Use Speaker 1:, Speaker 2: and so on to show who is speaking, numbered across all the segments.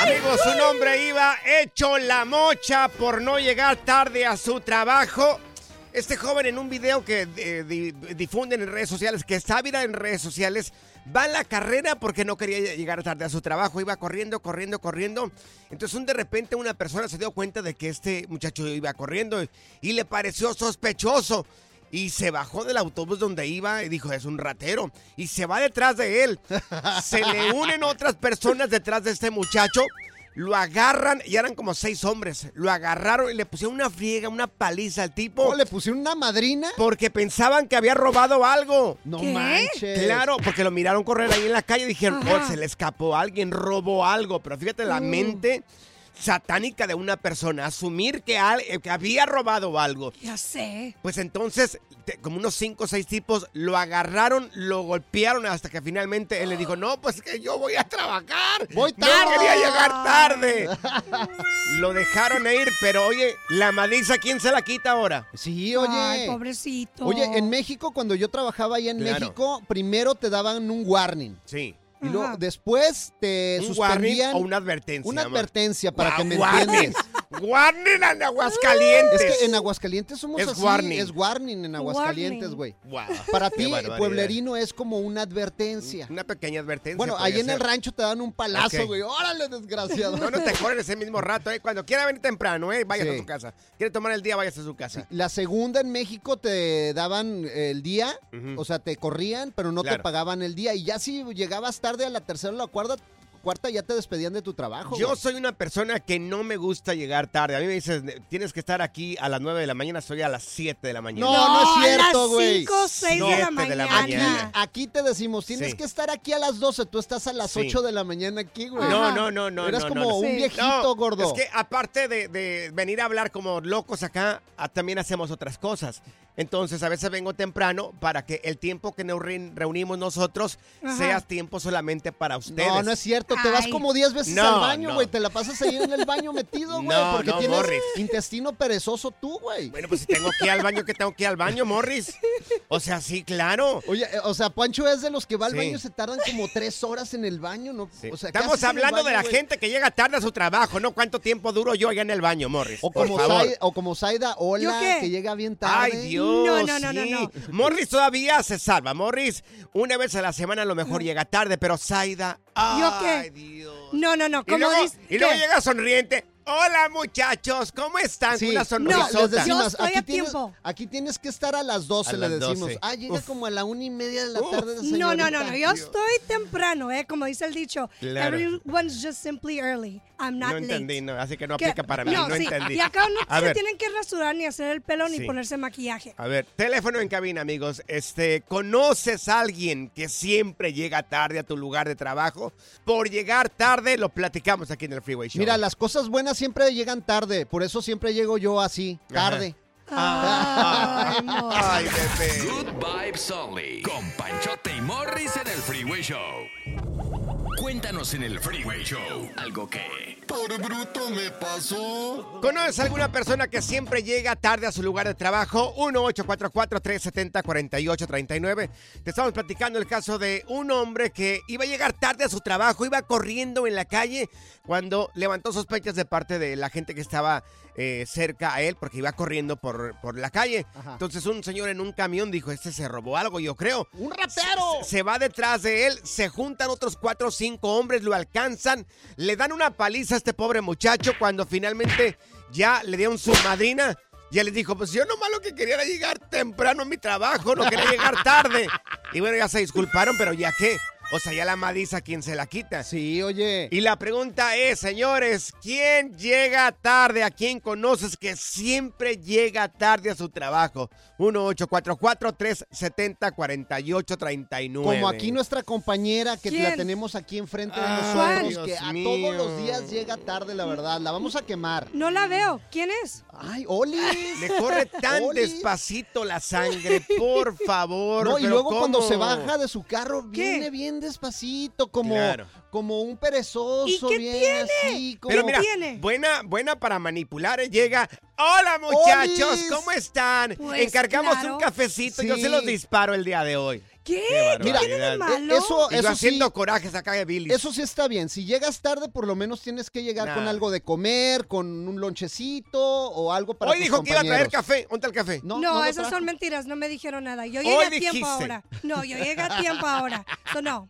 Speaker 1: Amigos, un hombre iba hecho la mocha por no llegar tarde a su trabajo. Este joven en un video que eh, di- difunden en redes sociales, que está viral en redes sociales, va en la carrera porque no quería llegar tarde a su trabajo. Iba corriendo, corriendo, corriendo. Entonces, un de repente una persona se dio cuenta de que este muchacho iba corriendo y le pareció sospechoso. Y se bajó del autobús donde iba y dijo, es un ratero. Y se va detrás de él. Se le unen otras personas detrás de este muchacho. Lo agarran y eran como seis hombres. Lo agarraron y le pusieron una friega, una paliza al tipo.
Speaker 2: ¿O le pusieron una madrina?
Speaker 1: Porque pensaban que había robado algo.
Speaker 2: No
Speaker 3: ¿Qué?
Speaker 2: manches.
Speaker 1: Claro, porque lo miraron correr ahí en la calle y dijeron,
Speaker 3: Ajá.
Speaker 1: oh, se le escapó alguien, robó algo. Pero fíjate la
Speaker 3: Mm.
Speaker 1: mente satánica de una persona, asumir que, al- eh, que había robado algo.
Speaker 3: Ya sé.
Speaker 1: Pues entonces, te- como unos cinco o seis tipos lo agarraron, lo golpearon hasta que finalmente él le dijo, no, pues que yo voy a trabajar.
Speaker 2: Voy
Speaker 1: No
Speaker 2: tarde".
Speaker 1: quería llegar tarde. lo dejaron ir, pero oye, la maliza, ¿quién se la quita ahora?
Speaker 2: Sí, oye.
Speaker 3: Ay, pobrecito.
Speaker 2: Oye, en México, cuando yo trabajaba allá en
Speaker 1: Claro.
Speaker 2: México, primero te daban un warning.
Speaker 1: Sí.
Speaker 2: Y luego
Speaker 3: Ajá.
Speaker 2: después te
Speaker 1: ¿Un warning
Speaker 2: suspendían
Speaker 1: o una advertencia?
Speaker 2: una
Speaker 1: amor?
Speaker 2: advertencia para que me
Speaker 1: Warning.
Speaker 2: entiendas.
Speaker 1: Warning en Aguascalientes.
Speaker 2: Es que en Aguascalientes somos
Speaker 1: Es
Speaker 2: así.
Speaker 1: warning.
Speaker 2: Es warning en Aguascalientes, güey.
Speaker 1: Wow.
Speaker 2: Para ti, pueblerino es como una advertencia.
Speaker 1: Una pequeña advertencia.
Speaker 2: Bueno, ahí en el rancho te dan un palazo, güey. Órale, desgraciado.
Speaker 1: No, no te corren ese mismo rato, ¿eh? Cuando quiera venir temprano, ¿eh? Váyase
Speaker 2: Sí.
Speaker 1: a tu casa. Quiere tomar el día, váyase a su casa.
Speaker 2: La segunda en México te daban el día, o sea, te corrían, pero no te pagaban el día. Y ya si llegabas tarde a la tercera o la cuarta, cuarta ya te despedían de tu trabajo.
Speaker 1: Yo
Speaker 2: güey.
Speaker 1: soy una persona que no me gusta llegar tarde. A mí me dices, tienes que estar aquí a las 9 de la mañana, soy a las 7 de la mañana.
Speaker 2: No, no es cierto,
Speaker 3: a
Speaker 2: güey.
Speaker 3: las 5 o 6 de la mañana.
Speaker 1: de la
Speaker 2: Aquí,
Speaker 1: mañana.
Speaker 2: aquí te decimos, tienes
Speaker 1: Sí.
Speaker 2: que estar aquí a las 12, tú estás a las
Speaker 1: Sí.
Speaker 2: 8 de la mañana aquí, güey.
Speaker 1: No, no, no, no.
Speaker 2: Eras
Speaker 1: no,
Speaker 2: como
Speaker 1: no, no.
Speaker 2: un
Speaker 3: Sí.
Speaker 2: viejito,
Speaker 1: No,
Speaker 2: gordo.
Speaker 1: Es que aparte de, de venir a hablar como locos acá, también hacemos otras cosas. Entonces, a veces vengo temprano para que el tiempo que nos reun- reunimos nosotros
Speaker 3: Ajá.
Speaker 1: sea tiempo solamente para ustedes.
Speaker 2: No, no es cierto, te vas como 10 veces
Speaker 1: No,
Speaker 2: al baño,
Speaker 1: no.
Speaker 2: güey. Te la pasas ahí en el baño metido, güey.
Speaker 1: No,
Speaker 2: porque
Speaker 1: no,
Speaker 2: tienes
Speaker 1: Morris.
Speaker 2: intestino perezoso tú, güey.
Speaker 1: Bueno, pues si tengo que ir al baño, que tengo que ir al baño, Morris. O sea, sí, claro.
Speaker 2: Oye, eh, o sea, Pancho es de los que va al
Speaker 1: Sí.
Speaker 2: baño y se tardan como tres horas en el baño, ¿no?
Speaker 1: Sí.
Speaker 2: O sea, ¿qué
Speaker 1: Estamos hablando de la gente que llega tarde a su trabajo, no cuánto tiempo duro yo allá en el baño, Morris.
Speaker 2: O
Speaker 1: por
Speaker 2: como,
Speaker 1: favor.
Speaker 2: Sai- o como que llega bien tarde.
Speaker 1: Ay, Dios.
Speaker 3: No, no, no, no,
Speaker 1: sí.
Speaker 3: no.
Speaker 1: Morris todavía se salva. Morris, una vez a la semana a lo mejor llega tarde, pero Zaida.
Speaker 3: ¿Yo qué?
Speaker 1: Dios.
Speaker 3: No, no, no.
Speaker 1: Y
Speaker 3: ¿Cómo
Speaker 1: luego,
Speaker 3: dices?
Speaker 1: y luego llega sonriente. Hola, muchachos, ¿cómo están?
Speaker 2: Sí,
Speaker 1: Una
Speaker 2: o sea,
Speaker 1: sonrisota.
Speaker 2: les decimos, aquí,
Speaker 3: a
Speaker 2: tienes, aquí tienes que estar a las 12,
Speaker 1: A
Speaker 2: le
Speaker 1: las
Speaker 2: decimos.
Speaker 1: 12.
Speaker 2: Ah, llega
Speaker 1: Uf.
Speaker 2: como a la una y media de la
Speaker 1: Uf.
Speaker 2: tarde,
Speaker 3: No,
Speaker 2: señorita.
Speaker 3: no, no, no. Yo estoy temprano, ¿eh? Como dice el dicho.
Speaker 1: Claro.
Speaker 3: Everyone's just simply early. I'm not
Speaker 1: No
Speaker 3: late.
Speaker 1: entendí, no, así que no
Speaker 3: Que-
Speaker 1: aplica para mí, no,
Speaker 3: sí,
Speaker 1: entendí.
Speaker 3: Y acá no
Speaker 1: A
Speaker 3: se
Speaker 1: ver.
Speaker 3: tienen que rasurar ni hacer el pelo ni
Speaker 1: Sí.
Speaker 3: ponerse maquillaje.
Speaker 1: A ver, teléfono en cabina, amigos. Este, ¿conoces a alguien que siempre llega tarde a tu lugar de trabajo? Por llegar tarde, lo platicamos aquí en el Freeway Show.
Speaker 2: Mira, las cosas buenas siempre llegan tarde, por eso siempre llego yo así,
Speaker 1: Ajá.
Speaker 2: tarde.
Speaker 3: Ay,
Speaker 1: bebé.
Speaker 4: Good Vibes Only. Con Panchote y Morris en el Freeway Show. Cuéntanos en el Freeway Show algo que...
Speaker 5: Por bruto me pasó.
Speaker 1: ¿Conoces a alguna persona que siempre llega tarde a su lugar de trabajo? 1-844-370-4839. Te estamos platicando el caso de un hombre que iba a llegar tarde a su trabajo, iba corriendo en la calle cuando levantó sospechas de parte de la gente que estaba eh, cerca a él porque iba corriendo por, por la calle.
Speaker 2: Ajá.
Speaker 1: Entonces un señor en un camión dijo, este se robó algo, yo creo.
Speaker 2: ¡Un rapero!
Speaker 1: Se, se va detrás de él, se juntan otros cuatro o cinco hombres, lo alcanzan, le dan una paliza a este pobre muchacho cuando finalmente ya le dieron su madrina. Ya les dijo, pues yo nomás lo que quería llegar temprano a mi trabajo, no quería llegar tarde. Y bueno, ya se disculparon, pero ya qué. O sea, ya la madiza quien se la quita.
Speaker 2: Sí, oye.
Speaker 1: Y la pregunta es, señores, ¿quién llega tarde? ¿A quién conoces que siempre llega tarde a su trabajo? 1-844-370-4839.
Speaker 2: Como aquí nuestra compañera que la tenemos aquí enfrente de nosotros,
Speaker 1: Dios
Speaker 2: que a
Speaker 1: mío.
Speaker 2: todos los días llega tarde, la verdad. La vamos a quemar.
Speaker 3: No la veo. ¿Quién es?
Speaker 2: Ay, Oli.
Speaker 1: Le corre tan
Speaker 2: Oli.
Speaker 1: despacito la sangre, por favor.
Speaker 2: No, y luego cuando se baja de su carro,
Speaker 3: ¿Qué?
Speaker 2: viene bien despacito, como,
Speaker 1: Claro.
Speaker 2: como un perezoso,
Speaker 3: ¿Y qué
Speaker 2: bien
Speaker 3: tiene?
Speaker 2: así. Como...
Speaker 1: Pero mira,
Speaker 3: tiene?
Speaker 1: buena, buena para manipular. eh, Llega. Hola muchachos,
Speaker 2: ¡Olis!
Speaker 1: ¿cómo están?
Speaker 3: Pues,
Speaker 1: Encargamos
Speaker 3: claro.
Speaker 1: un cafecito. Yo se los disparo el día de hoy.
Speaker 3: ¿Qué?
Speaker 1: Qué
Speaker 3: ¿Qué tiene de
Speaker 1: barbaridad.
Speaker 3: malo?
Speaker 2: Eso, eso
Speaker 1: haciendo
Speaker 2: sí,
Speaker 1: corajes acá de Billy.
Speaker 2: eso sí está bien. Si llegas tarde, por lo menos tienes que llegar
Speaker 1: Nah.
Speaker 2: con algo de comer, con un lonchecito o algo para
Speaker 1: Hoy
Speaker 2: tus
Speaker 1: dijo que iba a traer café. ¿Dónde el café?
Speaker 3: No,
Speaker 2: lo
Speaker 3: esas
Speaker 2: trajo.
Speaker 3: son mentiras, no me dijeron nada. Yo
Speaker 1: Hoy
Speaker 3: llegué a tiempo
Speaker 1: dijiste.
Speaker 3: ahora. No, yo llegué a tiempo ahora. So, no.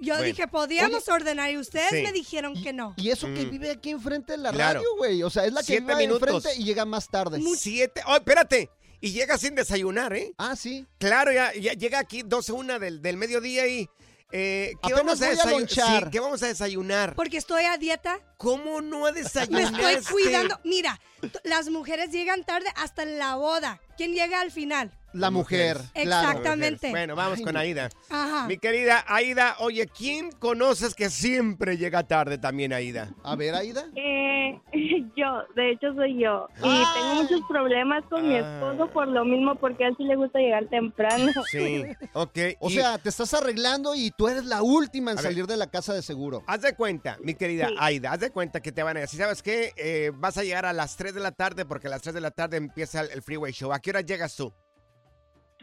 Speaker 3: Yo
Speaker 1: Bueno.
Speaker 3: dije, podíamos ordenar y ustedes
Speaker 1: Sí.
Speaker 3: me dijeron que no.
Speaker 2: Y eso que
Speaker 1: Mm.
Speaker 2: vive aquí enfrente de la
Speaker 1: Claro.
Speaker 2: radio, güey. O sea, es la que
Speaker 1: Siete
Speaker 2: vive
Speaker 1: minutos.
Speaker 2: enfrente y llega más tarde.
Speaker 1: Siete. Oh, espérate. Y llega sin desayunar, ¿eh?
Speaker 2: Ah, sí.
Speaker 1: Claro, ya, ya llega aquí 12, una del, del mediodía y... Eh, ¿qué,
Speaker 2: Apenas
Speaker 1: vamos a
Speaker 2: voy a
Speaker 1: desayu-
Speaker 2: lonchar.
Speaker 1: Sí, ¿Qué vamos a desayunar?
Speaker 3: Porque estoy a dieta,
Speaker 1: ¿Cómo no
Speaker 3: me
Speaker 1: desayunaste?
Speaker 3: estoy cuidando. Mira, las mujeres llegan tarde hasta la boda. ¿Quién llega al final?
Speaker 2: La mujer, claro.
Speaker 3: Exactamente.
Speaker 1: Bueno, vamos
Speaker 2: Ay,
Speaker 1: con. Aida.
Speaker 3: Ajá.
Speaker 1: Mi querida Aida, oye, ¿quién conoces que siempre llega tarde también, Aida?
Speaker 2: A ver, Aida.
Speaker 6: Eh, yo, de hecho soy yo. Y
Speaker 2: Ay.
Speaker 6: tengo muchos problemas con mi
Speaker 1: Ah.
Speaker 6: esposo por lo mismo, porque a él sí le gusta llegar temprano.
Speaker 1: Sí, ok.
Speaker 2: O
Speaker 1: y
Speaker 2: sea, te estás arreglando y tú eres la última en
Speaker 1: A ver.
Speaker 2: salir de la casa de seguro.
Speaker 1: Haz de cuenta, mi querida
Speaker 6: Sí.
Speaker 1: Aida, haz de cuenta que te van a decir, ¿sabes qué? Eh, vas a llegar a las 3 de la tarde porque a las 3 de la tarde empieza el Freeway Show. ¿A qué hora llegas tú?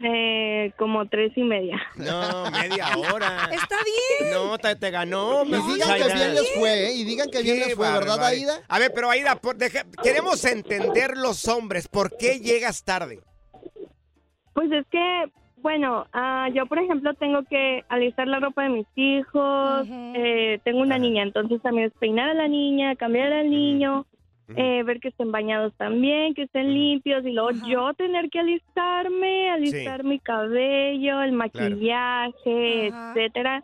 Speaker 6: Eh, como tres y media.
Speaker 1: No, media hora.
Speaker 3: Está bien.
Speaker 1: No, te, te ganó.
Speaker 2: Y digan que
Speaker 1: Aida.
Speaker 2: bien les fue, ¿eh? Y digan que bien les fue, ¿verdad. Aida?
Speaker 1: A ver, pero Aida, por- deja- queremos entender los hombres. ¿Por qué llegas tarde?
Speaker 6: Pues es que, bueno, ah, yo por ejemplo tengo que alistar la ropa de mis hijos, eh, tengo una niña, entonces también es peinar a la niña, cambiar al niño, eh, ver que estén bañados también, que estén limpios y luego yo tener que alistarme, alistar mi cabello, el maquillaje,
Speaker 3: Ajá.
Speaker 6: etcétera.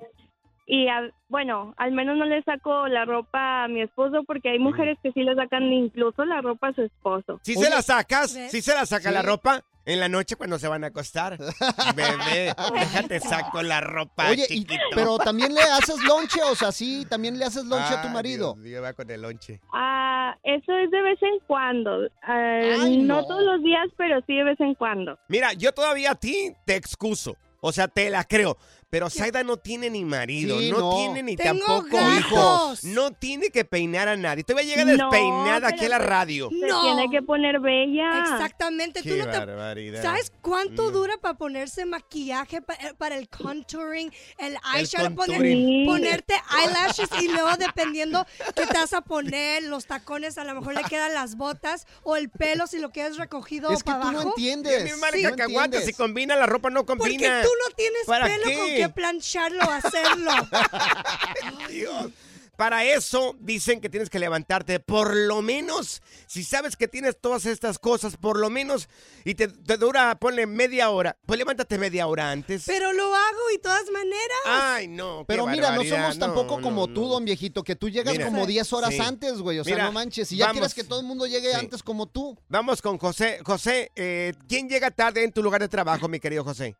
Speaker 6: Y a- bueno, al menos no le saco la ropa a mi esposo porque hay mujeres que sí le sacan incluso la ropa a su esposo.
Speaker 1: Si
Speaker 2: Oye,
Speaker 1: se la sacas, si se la saca
Speaker 2: Sí.
Speaker 1: la ropa en la noche cuando se van a acostar. Bebé, déjate saco la ropa,
Speaker 2: Oye, y- pero también le haces lonche, o sea, sí, también le haces lonche a tu
Speaker 1: Ah,
Speaker 2: marido.
Speaker 1: Dios va con el lonche.
Speaker 6: Ah, eso es de vez en cuando. Ah,
Speaker 2: Ay,
Speaker 6: no.
Speaker 2: no.
Speaker 6: todos los días, pero sí de vez en cuando.
Speaker 1: Mira, yo todavía a ti te excuso. O sea, te la creo. Pero Zaida no tiene ni marido,
Speaker 2: Sí,
Speaker 1: no,
Speaker 2: no.
Speaker 1: tiene ni
Speaker 3: Tengo
Speaker 1: tampoco
Speaker 3: gatos.
Speaker 1: hijos. No tiene que peinar a nadie. Todavía llega
Speaker 6: No,
Speaker 1: despeinada aquí a la
Speaker 6: pero-
Speaker 1: radio.
Speaker 6: Se
Speaker 3: No.
Speaker 6: tiene que poner bella.
Speaker 3: Exactamente. Tú
Speaker 1: Qué
Speaker 3: no te
Speaker 1: barbaridad.
Speaker 3: ¿Sabes cuánto dura para ponerse maquillaje pa- eh, para el contouring, el eyeshadow, poner-
Speaker 1: contouring.
Speaker 6: Sí.
Speaker 3: ponerte eyelashes y luego dependiendo qué te vas a poner, los tacones, a lo mejor le quedan las botas o el pelo si lo quieres recogido
Speaker 2: Es que
Speaker 3: para
Speaker 2: tú no
Speaker 3: abajo?
Speaker 2: entiendes.
Speaker 1: Mi
Speaker 2: no
Speaker 1: madre cacahuate, si
Speaker 2: entiendes.
Speaker 1: combina la ropa no
Speaker 3: Porque
Speaker 1: combina.
Speaker 3: tú no tienes
Speaker 1: ¿Para
Speaker 3: pelo con
Speaker 1: qué?
Speaker 3: Que plancharlo, hacerlo.
Speaker 1: Dios. Para eso dicen que tienes que levantarte por lo menos, si sabes que tienes todas estas cosas, por lo menos, y te, te dura, ponle media hora, pues levántate media hora antes.
Speaker 3: Pero lo hago y todas maneras.
Speaker 1: Ay, no. qué
Speaker 2: Pero mira, no somos tampoco
Speaker 1: No,
Speaker 2: como
Speaker 1: no,
Speaker 2: tú,
Speaker 1: no.
Speaker 2: don viejito, que tú llegas
Speaker 1: Mira.
Speaker 2: como 10 horas
Speaker 1: Sí.
Speaker 2: antes, güey. O sea,
Speaker 1: Mira,
Speaker 2: no manches. Si ya
Speaker 1: vamos.
Speaker 2: quieres que todo el mundo llegue
Speaker 1: Sí.
Speaker 2: antes como tú.
Speaker 1: Vamos con José. José, eh, ¿quién llega tarde en tu lugar de trabajo, mi querido José?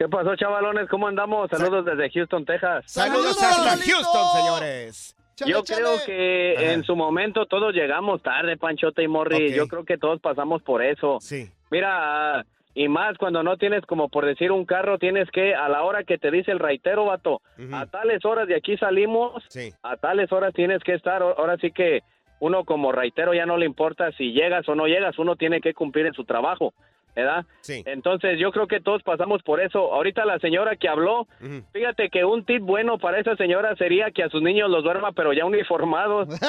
Speaker 7: ¿Qué pasó, chavalones? ¿Cómo andamos? Saludos desde Houston, Texas.
Speaker 1: Saludos,
Speaker 2: ¡Saludos,
Speaker 1: hasta! Houston, señores.
Speaker 2: Chale,
Speaker 7: Yo
Speaker 2: chale.
Speaker 7: creo que
Speaker 1: Ajá.
Speaker 7: en su momento todos llegamos tarde, Panchote y Morri. Yo creo que todos pasamos por eso.
Speaker 1: Sí.
Speaker 7: Mira, y más cuando no tienes, como por decir, un carro, tienes que, a la hora que te dice el raitero, vato, a tales horas de aquí salimos,
Speaker 1: Sí.
Speaker 7: a tales horas tienes que estar. Ahora sí que uno como raitero ya no le importa si llegas o no llegas, uno tiene que cumplir en su trabajo, ¿verdad?
Speaker 1: Sí.
Speaker 7: Entonces yo creo que todos pasamos por eso. Ahorita la señora que habló, fíjate que un tip bueno para esa señora sería que a sus niños los duerma, pero ya uniformados.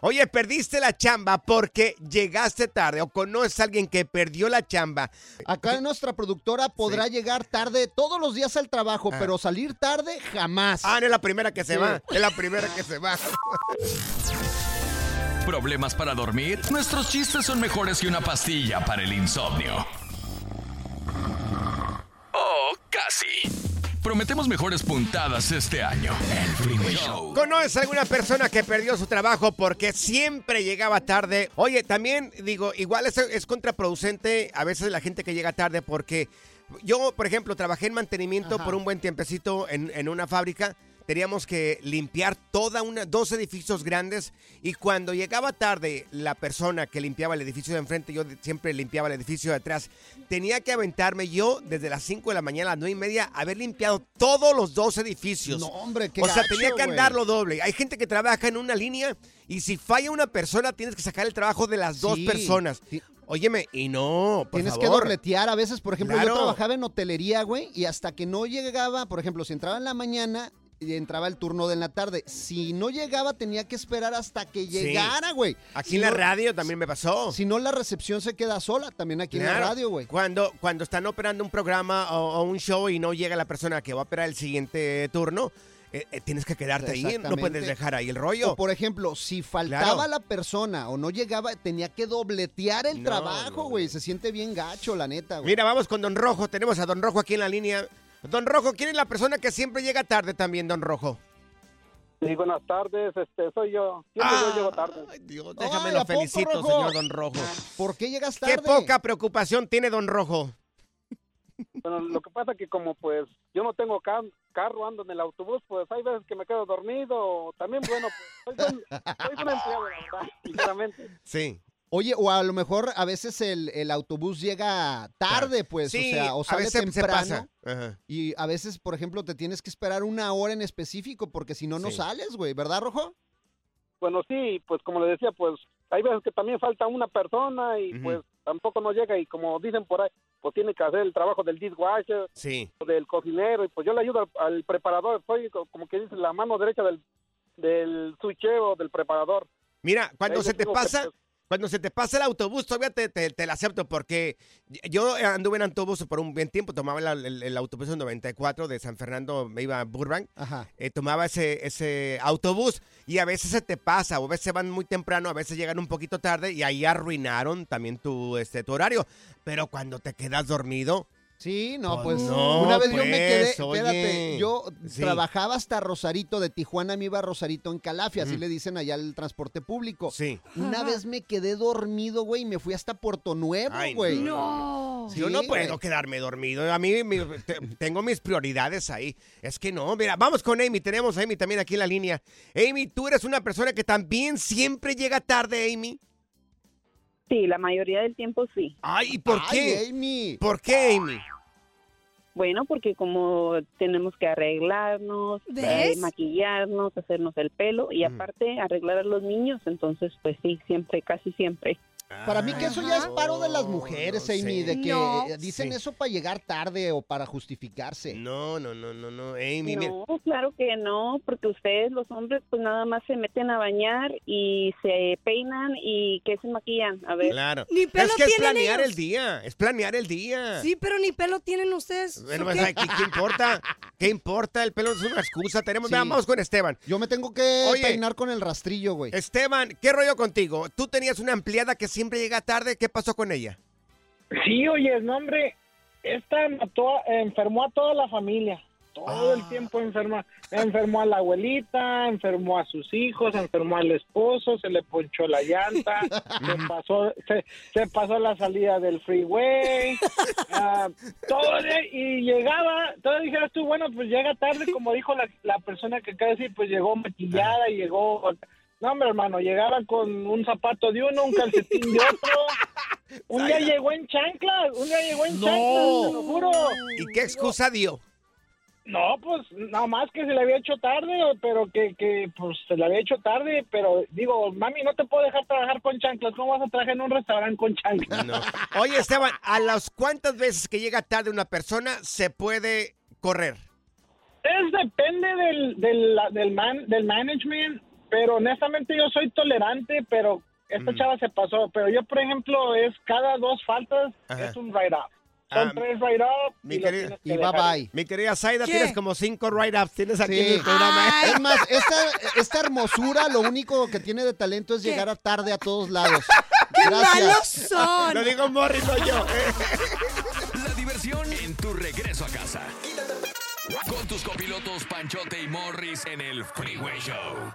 Speaker 1: Oye, perdiste la chamba porque llegaste tarde o conoces a alguien que perdió la chamba.
Speaker 2: Acá nuestra productora podrá llegar tarde todos los días al trabajo,
Speaker 1: Ah.
Speaker 2: pero salir tarde jamás.
Speaker 1: Ah, no es la primera que se
Speaker 2: Sí.
Speaker 1: va. Es la primera que se va.
Speaker 4: ¿Problemas para dormir? Nuestros chistes son mejores que una pastilla para el insomnio. Oh, casi. Prometemos mejores puntadas este año. El Freeway Show.
Speaker 1: ¿Conoces a alguna persona que perdió su trabajo porque siempre llegaba tarde? Oye, también digo, igual es, es contraproducente a veces la gente que llega tarde porque yo, por ejemplo, trabajé en mantenimiento
Speaker 2: Ajá.
Speaker 1: por un buen tiempecito en, en una fábrica. Teníamos que limpiar toda una, dos edificios grandes y cuando llegaba tarde la persona que limpiaba el edificio de enfrente, yo siempre limpiaba el edificio de atrás, tenía que aventarme yo desde las 5 de la mañana a las 9 y media haber limpiado todos los dos edificios.
Speaker 2: No, hombre, qué
Speaker 1: O sea,
Speaker 2: gacho,
Speaker 1: tenía que
Speaker 2: güey.
Speaker 1: andarlo doble. Hay gente que trabaja en una línea y si falla una persona tienes que sacar el trabajo de las dos
Speaker 2: Sí.
Speaker 1: personas.
Speaker 2: Ti-
Speaker 1: Óyeme, y no, por
Speaker 2: Tienes que dobletear a veces, por ejemplo,
Speaker 1: Claro.
Speaker 2: yo trabajaba en hotelería, güey, y hasta que no llegaba, por ejemplo, si entraba en la mañana, entraba el turno de la tarde. Si no llegaba, tenía que esperar hasta que llegara, güey.
Speaker 1: Aquí
Speaker 2: Si
Speaker 1: en la radio también me pasó.
Speaker 2: Si no, la recepción se queda sola, también aquí en la radio, güey.
Speaker 1: Cuando, cuando están operando un programa o, o un show y no llega la persona que va a operar el siguiente turno, eh, eh, tienes que quedarte ahí. No puedes dejar ahí el rollo.
Speaker 2: O por ejemplo, si faltaba
Speaker 1: Claro.
Speaker 2: la persona o no llegaba, tenía que dobletear el
Speaker 1: No,
Speaker 2: trabajo, güey.
Speaker 1: no.
Speaker 2: Se siente bien gacho, la neta, güey.
Speaker 1: Mira, vamos con Don Rojo. Tenemos a Don Rojo aquí en la línea. Don Rojo, ¿quién es la persona que siempre llega tarde también, Don Rojo?
Speaker 8: Sí, buenas tardes, este, soy yo. Siempre yo llego tarde.
Speaker 1: Ay, Dios, déjame
Speaker 2: Ay,
Speaker 1: lo
Speaker 2: ¿a poco,
Speaker 1: felicito, señor Don Rojo.
Speaker 2: ¿Por qué llegas tarde?
Speaker 1: Qué poca preocupación tiene Don Rojo.
Speaker 8: Bueno, lo que pasa que como pues yo no tengo ca- carro, ando en el autobús, pues hay veces que me quedo dormido. También, bueno, pues soy buen, soy buen empleado, la verdad, sinceramente.
Speaker 1: Sí.
Speaker 2: Oye, o a lo mejor a veces el, el autobús llega tarde, pues,
Speaker 1: sí,
Speaker 2: o sea, o
Speaker 1: a
Speaker 2: sale
Speaker 1: veces se
Speaker 2: temprano.
Speaker 1: pasa. Ajá.
Speaker 2: Y a veces, por ejemplo, te tienes que esperar una hora en específico porque si no, no
Speaker 1: Sí.
Speaker 2: sales, güey, ¿verdad, Rojo?
Speaker 8: Bueno, sí, pues como le decía, pues hay veces que también falta una persona y pues tampoco no llega y como dicen por ahí, pues tiene que hacer el trabajo del dishwasher,
Speaker 1: Sí.
Speaker 8: del cocinero y pues yo le ayudo al, al preparador, soy co- como que dice la mano derecha del, del switcheo del preparador.
Speaker 1: Mira, cuando
Speaker 8: Ahí
Speaker 1: se te
Speaker 8: que,
Speaker 1: pasa,
Speaker 8: pues,
Speaker 1: cuando se te pasa el autobús, todavía te, te, te la acepto porque yo anduve en autobús por un buen tiempo, tomaba el, el- el autobús en 94 de San Fernando, me iba a Burbank, eh, tomaba ese, ese autobús y a veces se te pasa, o a veces van muy temprano, a veces llegan un poquito tarde y ahí arruinaron también tu, este, tu horario. Pero cuando te quedas dormido,
Speaker 2: Sí, no,
Speaker 1: Pues
Speaker 2: pues
Speaker 1: no,
Speaker 2: una vez yo me quedé,
Speaker 1: pues, oye.
Speaker 2: espérate, yo
Speaker 1: Sí.
Speaker 2: trabajaba hasta Rosarito, de Tijuana me iba a Rosarito en Calafia, así le dicen allá el transporte público.
Speaker 1: sí.
Speaker 2: Una vez me quedé dormido, güey, y me fui hasta Puerto Nuevo,
Speaker 1: Ay,
Speaker 2: güey.
Speaker 3: No.
Speaker 2: Sí,
Speaker 1: yo no puedo
Speaker 2: güey.
Speaker 1: quedarme dormido. A mí mi- te- tengo mis prioridades ahí. Es que no, mira, vamos con Amy. Tenemos a Amy también aquí en la línea. Amy, tú eres una persona que también siempre llega tarde, Amy.
Speaker 9: Sí, la mayoría del tiempo sí.
Speaker 1: Ay, ¿y por
Speaker 2: Ay,
Speaker 1: qué?
Speaker 2: Amy.
Speaker 1: ¿Por qué, Amy?
Speaker 9: Bueno, porque como tenemos que arreglarnos,
Speaker 3: ¿Ves?
Speaker 9: eh, maquillarnos, hacernos el pelo y aparte arreglar a los niños, entonces pues sí, siempre, casi siempre.
Speaker 2: Para mí que eso ya es paro de las mujeres,
Speaker 1: no
Speaker 2: Amy,
Speaker 1: sé.
Speaker 2: de que
Speaker 3: No.
Speaker 2: eh, dicen
Speaker 1: Sí.
Speaker 2: eso para llegar tarde o para justificarse.
Speaker 1: No, no, no, no, no. Amy, mira.
Speaker 9: No, claro que no, porque ustedes los hombres pues nada más se meten a bañar y se peinan y que se maquillan. A ver.
Speaker 1: Claro.
Speaker 3: Ni pelo
Speaker 1: es que es
Speaker 3: tienen
Speaker 1: planear
Speaker 3: ellos.
Speaker 1: el día. Es planear el día.
Speaker 3: Sí, pero ni pelo tienen ustedes.
Speaker 1: Bueno,
Speaker 3: ¿o
Speaker 1: pues,
Speaker 3: qué?
Speaker 1: ay, ¿qué, qué importa? ¿Qué importa? El pelo es una excusa. Tenemos,
Speaker 2: Sí.
Speaker 1: Vamos con Esteban.
Speaker 2: Yo me tengo que
Speaker 1: Oye.
Speaker 2: peinar con el rastrillo, güey.
Speaker 1: Esteban, ¿qué rollo contigo? Tú tenías una empleada que siempre llega tarde. ¿Qué pasó con ella?
Speaker 10: Sí, oye, no, hombre, esta mató, a- enfermó a toda la familia. Todo
Speaker 1: Ah.
Speaker 10: el tiempo enferma. Enfermó a la abuelita, enfermó a sus hijos, enfermó al esposo, se le ponchó la llanta, se pasó, se, se pasó la salida del freeway, ah, todo, y llegaba, todo dijeras tú, bueno, pues llega tarde, como dijo la, la persona que acaba de decir, pues llegó maquillada y llegó... No, hombre, hermano, llegaba con un zapato de uno, un calcetín de otro. Un día llegó en chanclas, un día llegó en
Speaker 1: No.
Speaker 10: chanclas, te lo juro.
Speaker 1: ¿Y qué excusa dio?
Speaker 10: No, pues nada más que se le había hecho tarde, pero que, que pues se le había hecho tarde, pero digo, mami, no te puedo dejar trabajar con chanclas, ¿cómo vas a trabajar en un restaurante con chanclas?
Speaker 1: No. Oye, Esteban, ¿a las cuántas veces que llega tarde una persona se puede correr?
Speaker 10: Es depende del, del, del, man, del management, pero honestamente yo soy tolerante, pero esta chava se pasó, pero yo, por ejemplo, es cada dos faltas,
Speaker 1: Ajá.
Speaker 10: es un write-up. Son
Speaker 1: Ah,
Speaker 10: tres write-up y,
Speaker 1: querida-
Speaker 2: Y bye bye.
Speaker 1: Mi querida Zaida,
Speaker 3: ¿Qué?
Speaker 1: tienes como cinco write-ups. Tienes aquí
Speaker 2: Sí.
Speaker 1: en el programa.
Speaker 3: Ay.
Speaker 2: Es más, esta, esta hermosura lo único que tiene de talento es
Speaker 3: ¿Qué?
Speaker 2: llegar a tarde a todos lados.
Speaker 3: ¡Qué malos son!
Speaker 1: Lo digo Morris, no yo.
Speaker 4: La diversión en tu regreso a casa. Con tus copilotos Panchote y Morris en el Freeway Show.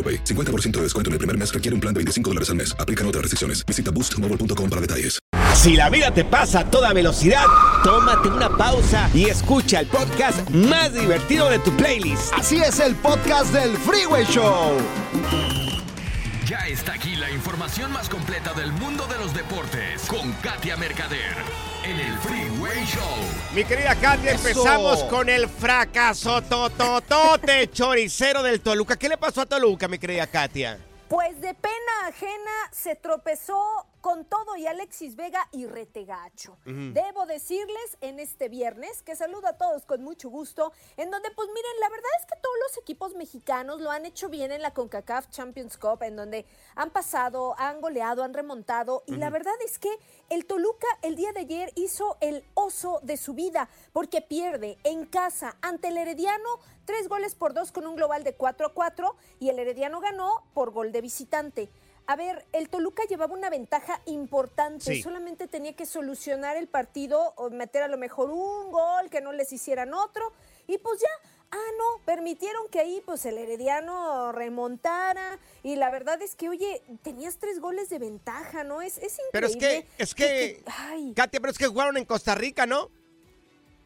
Speaker 11: AroPay. 50% de descuento en el primer mes requiere un plan de 25 dólares al mes. Aplican otras restricciones. Visita boostmobile.com para detalles.
Speaker 1: Si la vida te pasa a toda velocidad, tómate una pausa y escucha el podcast más divertido de tu playlist.
Speaker 2: Así es el podcast del Freeway Show.
Speaker 4: Ya está aquí la información más completa del mundo de los deportes con Katia Mercader en el Freeway Show.
Speaker 1: Mi querida Katia,
Speaker 2: Eso.
Speaker 1: empezamos con el fracaso tototote choricero del Toluca. ¿Qué le pasó a Toluca, mi querida Katia?
Speaker 12: Pues de pena ajena se tropezó con todo y Alexis Vega y Retegacho. Debo decirles en este viernes que saludo a todos con mucho gusto, en donde pues miren, la verdad es que todos los equipos mexicanos lo han hecho bien en la CONCACAF Champions Cup, en donde han pasado, han goleado, han remontado y la verdad es que el Toluca el día de ayer hizo el oso de su vida porque pierde en casa ante el Herediano tres goles por dos con un global de 4 a 4 y el Herediano ganó por gol de visitante. A ver, el Toluca llevaba una ventaja importante,
Speaker 13: Sí.
Speaker 12: solamente tenía que solucionar el partido o meter a lo mejor un gol, que no les hicieran otro y pues ya, ah no, permitieron que ahí pues el Herediano remontara y la verdad es que oye, tenías tres goles de ventaja, ¿no? Es, es increíble.
Speaker 1: Pero es que, es que,
Speaker 12: ay.
Speaker 1: Katia, pero es que jugaron en Costa Rica, ¿no?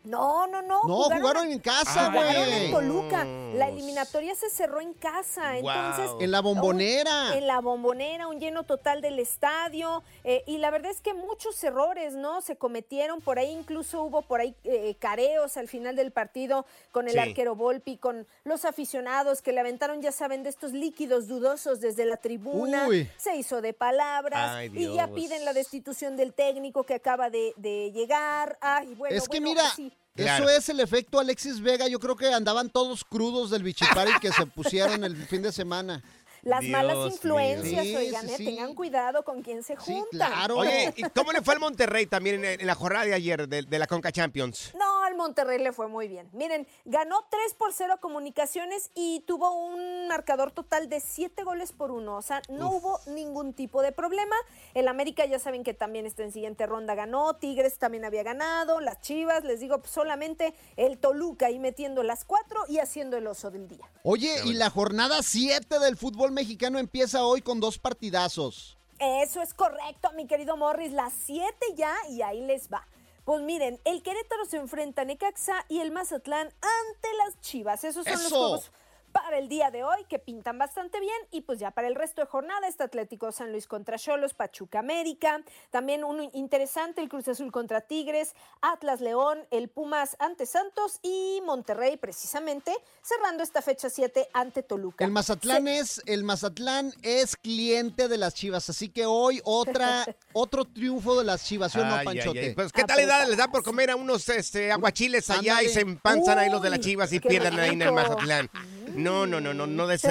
Speaker 12: No, no, no.
Speaker 2: No, jugaron en casa,
Speaker 12: jugaron
Speaker 2: güey.
Speaker 12: en Toluca. La eliminatoria se cerró en casa. Entonces,
Speaker 2: En la bombonera.
Speaker 12: en la bombonera, un lleno total del estadio. eh, y la verdad es que muchos errores, ¿no? Se cometieron. Por ahí incluso hubo por ahí eh, careos al final del partido con el
Speaker 14: Sí.
Speaker 12: arquero Volpi, con los aficionados que le aventaron, ya saben, de estos líquidos dudosos desde la tribuna.
Speaker 14: Uy.
Speaker 12: Se hizo de palabras.
Speaker 14: Ay,
Speaker 12: y ya piden la destitución del técnico que acaba de, de llegar. Ay, bueno,
Speaker 2: es que
Speaker 12: bueno,
Speaker 2: mira,
Speaker 12: sí.
Speaker 2: Eso es el efecto Alexis Vega. Yo creo que andaban todos crudos del bichipari que se pusieron el fin de semana.
Speaker 12: Las
Speaker 1: Dios
Speaker 12: malas influencias,
Speaker 2: Sí,
Speaker 12: oigan,
Speaker 2: sí,
Speaker 12: eh,
Speaker 2: sí.
Speaker 12: tengan cuidado con quién se juntan.
Speaker 1: Oye, ¿y cómo le fue al Monterrey también en, en la jornada de ayer de, de la Conca Champions?
Speaker 12: No, al Monterrey le fue muy bien. Miren, ganó 3 por 0 comunicaciones y tuvo un marcador total de 7 goles por 1. O sea, no hubo ningún tipo de problema. El América ya saben que también está en siguiente ronda ganó. Tigres también había ganado. Las Chivas, les digo, pues, solamente el Toluca ahí metiendo las 4 y haciendo el oso del día.
Speaker 2: Oye, y la jornada 7 del fútbol mexicano empieza hoy con dos partidazos.
Speaker 12: Eso es correcto, mi querido Morris. Las 7 ya y ahí les va. Pues miren, el Querétaro se enfrenta a Necaxa y el Mazatlán ante las Chivas. Esos son los juegos para el día de hoy que pintan bastante bien y pues ya para el resto de jornada está Atlético San Luis contra Cholos, Pachuca América, también uno interesante el Cruz Azul contra Tigres, Atlas León, el Pumas ante Santos y Monterrey precisamente cerrando esta fecha 7 ante Toluca.
Speaker 2: El Mazatlán es el Mazatlán es cliente de las Chivas, así que hoy otra otro triunfo de las Chivas, ¿sí o no,
Speaker 1: ay,
Speaker 2: Panchote?
Speaker 1: ay. Pues, ¿qué tal le da? Les da por comer a unos este, aguachiles allá
Speaker 2: Ándale.
Speaker 1: y se empanzan ahí los de las chivas y pierden ahí en el. Mazatlán. No, no, no, no, no, des-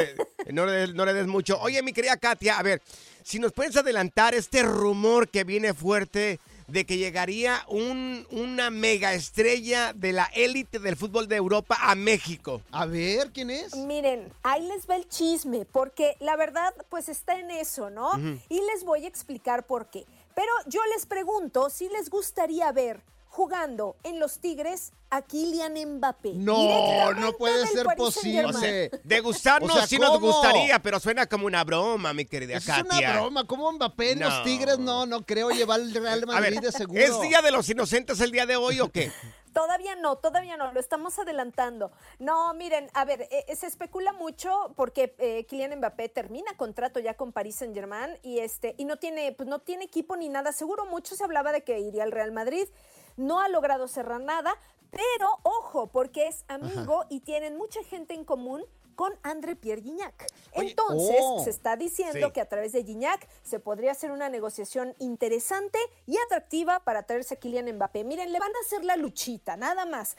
Speaker 1: no, le, no le des mucho. Oye, mi querida Katia, a ver, si nos puedes adelantar este rumor que viene fuerte de que llegaría un, una mega estrella de la élite del fútbol de Europa a México.
Speaker 2: A ver, ¿quién es?
Speaker 12: Miren, ahí les va el chisme, porque la verdad, pues está en eso, ¿no? Y les voy a explicar por qué. Pero yo les pregunto si les gustaría ver jugando en los Tigres a Kylian Mbappé.
Speaker 2: No, no puede ser posible.
Speaker 12: Saint-Germain.
Speaker 1: De gustarnos
Speaker 2: O sea,
Speaker 1: sí nos gustaría, pero suena como una broma, mi querida
Speaker 2: Es
Speaker 1: Katia.
Speaker 2: una broma, ¿cómo Mbappé en los. Tigres? No, no creo llevar el Real Madrid
Speaker 1: ver,
Speaker 2: de seguro.
Speaker 1: ¿es Día de los Inocentes el día de hoy o qué?
Speaker 12: Todavía no, todavía no, lo estamos adelantando. No, miren, a ver, eh, eh, se especula mucho porque eh, Kylian Mbappé termina contrato ya con Paris Saint Germain y este y no tiene, pues no tiene equipo ni nada. Seguro mucho se hablaba de que iría al Real Madrid. No ha logrado cerrar nada, pero ojo, porque es amigo y tienen mucha gente en común con André Pierre Gignac. Entonces,
Speaker 14: Oh.
Speaker 12: se está diciendo
Speaker 14: Sí.
Speaker 12: que a través de Gignac se podría hacer una negociación interesante y atractiva para traerse a Kylian Mbappé. Miren, le van a hacer la luchita, nada más.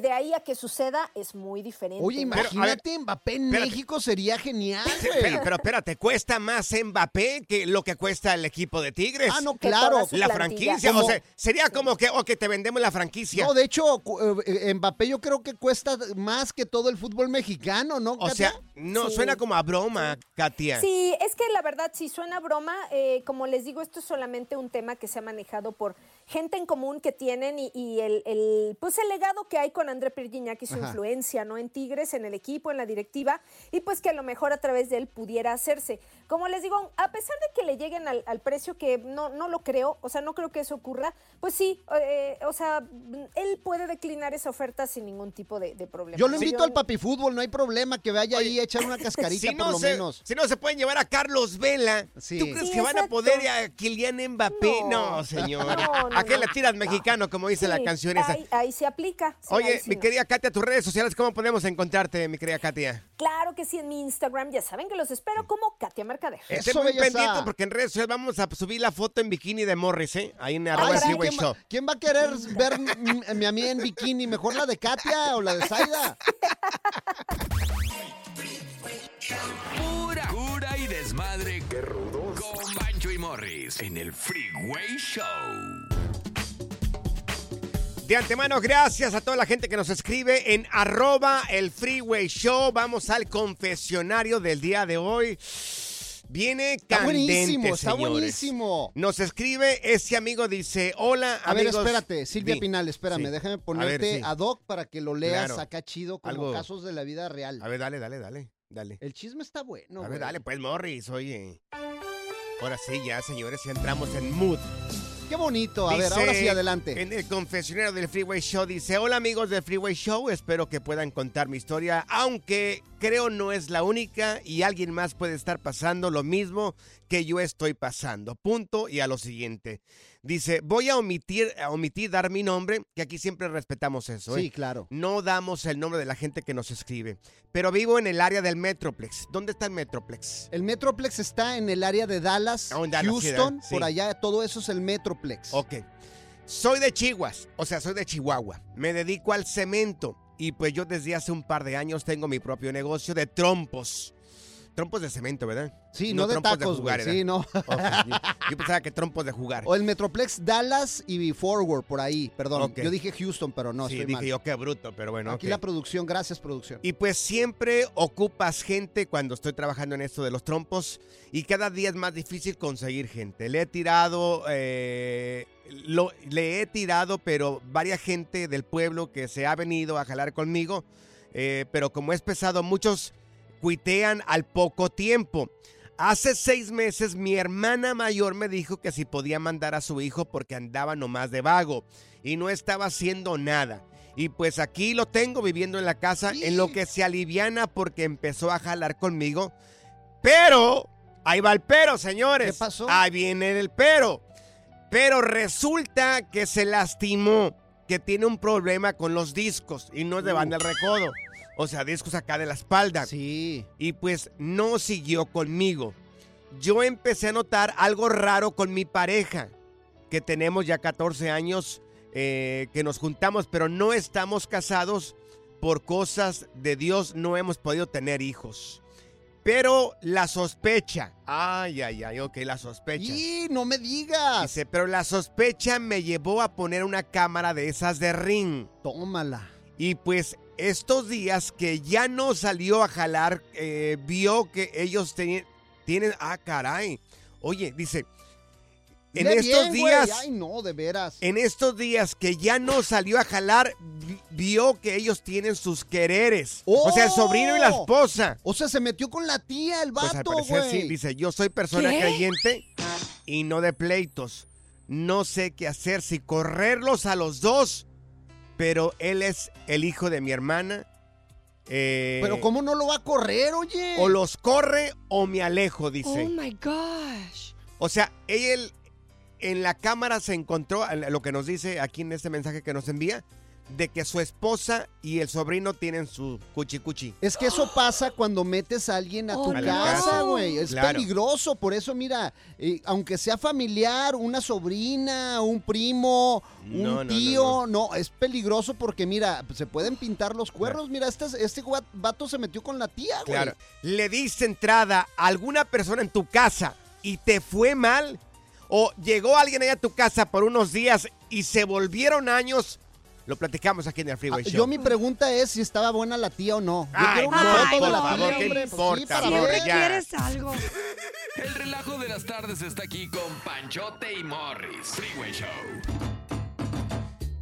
Speaker 12: De ahí a que suceda es muy diferente.
Speaker 2: Oye, imagínate Mbappé en
Speaker 1: espérate.
Speaker 2: México sería genial,
Speaker 1: Sí, pero, pero espérate, ¿cuesta más Mbappé que lo que cuesta el equipo de Tigres?
Speaker 2: Ah, no, claro.
Speaker 1: La
Speaker 2: plantilla.
Speaker 1: franquicia, o sea, sería como que, o que te vendemos la franquicia.
Speaker 2: No, de hecho, eh, Mbappé yo creo que cuesta más que todo el fútbol mexicano, ¿no?
Speaker 1: o sea, no,
Speaker 12: Sí.
Speaker 1: suena como a broma, Katia.
Speaker 12: Sí, es que la verdad, si suena broma, eh, como les digo, esto es solamente un tema que se ha manejado por gente en común que tienen y, y el, el, pues el legado que hay con André Gignac y su
Speaker 14: Ajá.
Speaker 12: influencia, ¿no? En Tigres, en el equipo, en la directiva, y pues que a lo mejor a través de él pudiera hacerse. Como les digo, a pesar de que le lleguen al, al precio que no, no lo creo, o sea, no creo que eso ocurra, pues sí, eh, o sea, él puede declinar esa oferta sin ningún tipo de, de problema.
Speaker 2: Yo lo
Speaker 12: ¿no?
Speaker 2: invito al papi fútbol, no hay problema que vaya ahí a echar una cascarita
Speaker 1: Si
Speaker 2: por
Speaker 1: no,
Speaker 2: lo
Speaker 1: se,
Speaker 2: menos.
Speaker 1: si no se pueden llevar a Carlos Vela,
Speaker 2: Sí.
Speaker 1: ¿tú crees
Speaker 12: Sí,
Speaker 1: que van a poder a Kylian Mbappé? No, señor.
Speaker 12: No, no,
Speaker 1: ¿A qué
Speaker 12: no.
Speaker 1: le tiras mexicano, como dice la
Speaker 12: Sí,
Speaker 1: canción esa?
Speaker 12: Ahí, ahí se aplica. sí,
Speaker 1: Oye, mi querida Katia, tus redes sociales, ¿cómo podemos encontrarte, mi querida Katia?
Speaker 12: Claro que sí, en mi Instagram ya saben que los espero como Katia Mercader.
Speaker 1: Estén muy pendientes porque en redes sociales vamos a subir la foto en bikini de Morris, ¿eh? Ahí en arroba
Speaker 2: Ay,
Speaker 1: el
Speaker 2: sí,
Speaker 1: Freeway
Speaker 2: ¿quién,
Speaker 1: Show.
Speaker 2: va, quién va a querer ver a mí en bikini? ¿Mejor la de Katia o la de Zaida?
Speaker 4: Pura cura y desmadre. Qué rudos. Con Bancho y Morris en el Freeway Show.
Speaker 1: De antemano, gracias a toda la gente que nos escribe en arroba el Freeway Show. Vamos al confesionario del día de hoy. Viene
Speaker 2: Está
Speaker 1: candente,
Speaker 2: buenísimo, está
Speaker 1: señores.
Speaker 2: buenísimo.
Speaker 1: Nos escribe ese amigo, dice, hola,
Speaker 2: A ver, espérate, Silvia
Speaker 1: Di.
Speaker 2: Pinal, espérame,
Speaker 1: Sí.
Speaker 2: déjame
Speaker 1: A ver,
Speaker 2: ponerte
Speaker 1: sí.
Speaker 2: ad hoc para que lo leas
Speaker 1: Claro.
Speaker 2: acá chido como
Speaker 1: Algo-
Speaker 2: casos de la vida real.
Speaker 1: A ver, dale, dale, dale, dale.
Speaker 2: El chisme está bueno.
Speaker 1: a ver,
Speaker 2: güey.
Speaker 1: dale, pues, Morris, oye. Ahora sí, ya, señores, ya entramos en mood.
Speaker 2: Qué bonito. A ver, ahora sí, adelante.
Speaker 1: En el confesionario del Freeway Show dice, hola amigos del Freeway Show, espero que puedan contar mi historia, aunque creo no es la única y alguien más puede estar pasando lo mismo que yo estoy pasando. Punto y a lo siguiente. Dice, voy a omitir, a omitir dar mi nombre, que aquí siempre respetamos eso. ¿eh?
Speaker 2: Sí, claro.
Speaker 1: No damos el nombre de la gente que nos escribe. Pero vivo en el área del Metroplex. ¿Dónde está el Metroplex?
Speaker 2: El Metroplex está en el área de Dallas,
Speaker 1: Ah, Dallas,
Speaker 2: Houston, por allá, todo eso es el Metroplex.
Speaker 1: Ok. Soy de Chihuas, o sea, soy de Chihuahua. Me dedico al cemento y pues yo desde hace un par de años tengo mi propio negocio de trompos. Trompos de cemento, ¿verdad?
Speaker 2: Sí, no de tacos, güey,
Speaker 1: ¿verdad?
Speaker 2: sí, no.
Speaker 1: Yo pensaba que trompos de jugar.
Speaker 2: O el Metroplex Dallas y Forward, por ahí. Perdón, yo dije Houston, pero no,
Speaker 1: sí,
Speaker 2: estoy
Speaker 1: dije
Speaker 2: mal.
Speaker 1: yo qué bruto, pero bueno.
Speaker 2: Aquí la producción, gracias producción.
Speaker 1: Y pues siempre ocupas gente cuando estoy trabajando en esto de los trompos y cada día es más difícil conseguir gente. Le he tirado, eh, lo- le he tirado, pero varias gente del pueblo que se ha venido a jalar conmigo, eh, pero como es pesado, muchos cuitean al poco tiempo. Hace seis meses mi hermana mayor me dijo que si podía mandar a su hijo porque andaba nomás de vago y no estaba haciendo nada. Y pues aquí lo tengo viviendo en la casa en lo que se aliviana porque empezó a jalar conmigo. Pero, ahí va el pero, señores.
Speaker 2: ¿Qué pasó?
Speaker 1: Ahí viene el pero. Pero resulta que se lastimó, que tiene un problema con los discos y no es de banda el recodo. O sea, discos acá de la espalda.
Speaker 2: Sí.
Speaker 1: Y pues no siguió conmigo. Yo empecé a notar algo raro con mi pareja, que tenemos ya 14 años eh, que nos juntamos, pero no estamos casados por cosas de Dios, no hemos podido tener hijos. Pero la sospecha, ay, ay, ay, ok, la sospecha.
Speaker 2: Y no me digas.
Speaker 1: Dice, pero la sospecha me llevó a poner una cámara de esas de ring.
Speaker 2: Tómala.
Speaker 1: Y pues estos días que ya no salió a jalar, eh, vio que ellos tienen, ah, caray. Oye, dice, en
Speaker 2: Dile
Speaker 1: estos
Speaker 2: bien,
Speaker 1: días,
Speaker 2: Ay, no, de veras.
Speaker 1: en estos días que ya no salió a jalar, vi- vio que ellos tienen sus quereres. O sea, el sobrino y la
Speaker 2: ¡Oh!
Speaker 1: esposa.
Speaker 2: O sea, se metió con la tía, el
Speaker 1: Pues al
Speaker 2: vato,
Speaker 1: parecer sí, dice, yo soy persona
Speaker 2: ¿Qué?
Speaker 1: creyente y no de pleitos. No sé qué hacer, si correrlos a los dos, pero él es el hijo de mi hermana. eh,
Speaker 2: Pero ¿cómo no lo va a correr, oye?
Speaker 1: O los corre o me alejo, dice.
Speaker 3: Oh my gosh.
Speaker 1: O sea, él en la cámara se encontró, lo que nos dice aquí en este mensaje que nos envía, de que su esposa y el sobrino tienen su cuchi cuchi.
Speaker 2: Es que eso pasa cuando metes a alguien a tu
Speaker 1: Oh,
Speaker 2: casa, güey. Es
Speaker 1: Claro.
Speaker 2: peligroso. Por eso, mira, eh, aunque sea familiar, una sobrina, un primo, un
Speaker 1: No, no, no,
Speaker 2: tío, no, es peligroso porque, mira, se pueden pintar los cuernos. Mira, este, este vato se metió con la tía, güey.
Speaker 1: Claro. Le diste entrada a alguna persona en tu casa y te fue mal. O llegó alguien ahí a tu casa por unos días y se volvieron años. Lo platicamos aquí en el Freeway Show.
Speaker 2: Ah, Yo mi pregunta es si estaba buena la tía o no. Yo
Speaker 1: Ay,
Speaker 2: quiero una
Speaker 1: no,
Speaker 2: foto
Speaker 1: por
Speaker 2: de la
Speaker 1: favor,
Speaker 2: tía,
Speaker 1: ¿qué
Speaker 2: hombre, pues sí.
Speaker 1: Ya.
Speaker 3: ¿Quieres algo?
Speaker 4: El relajo de las tardes está aquí con Panchote y Morris. Freeway Show.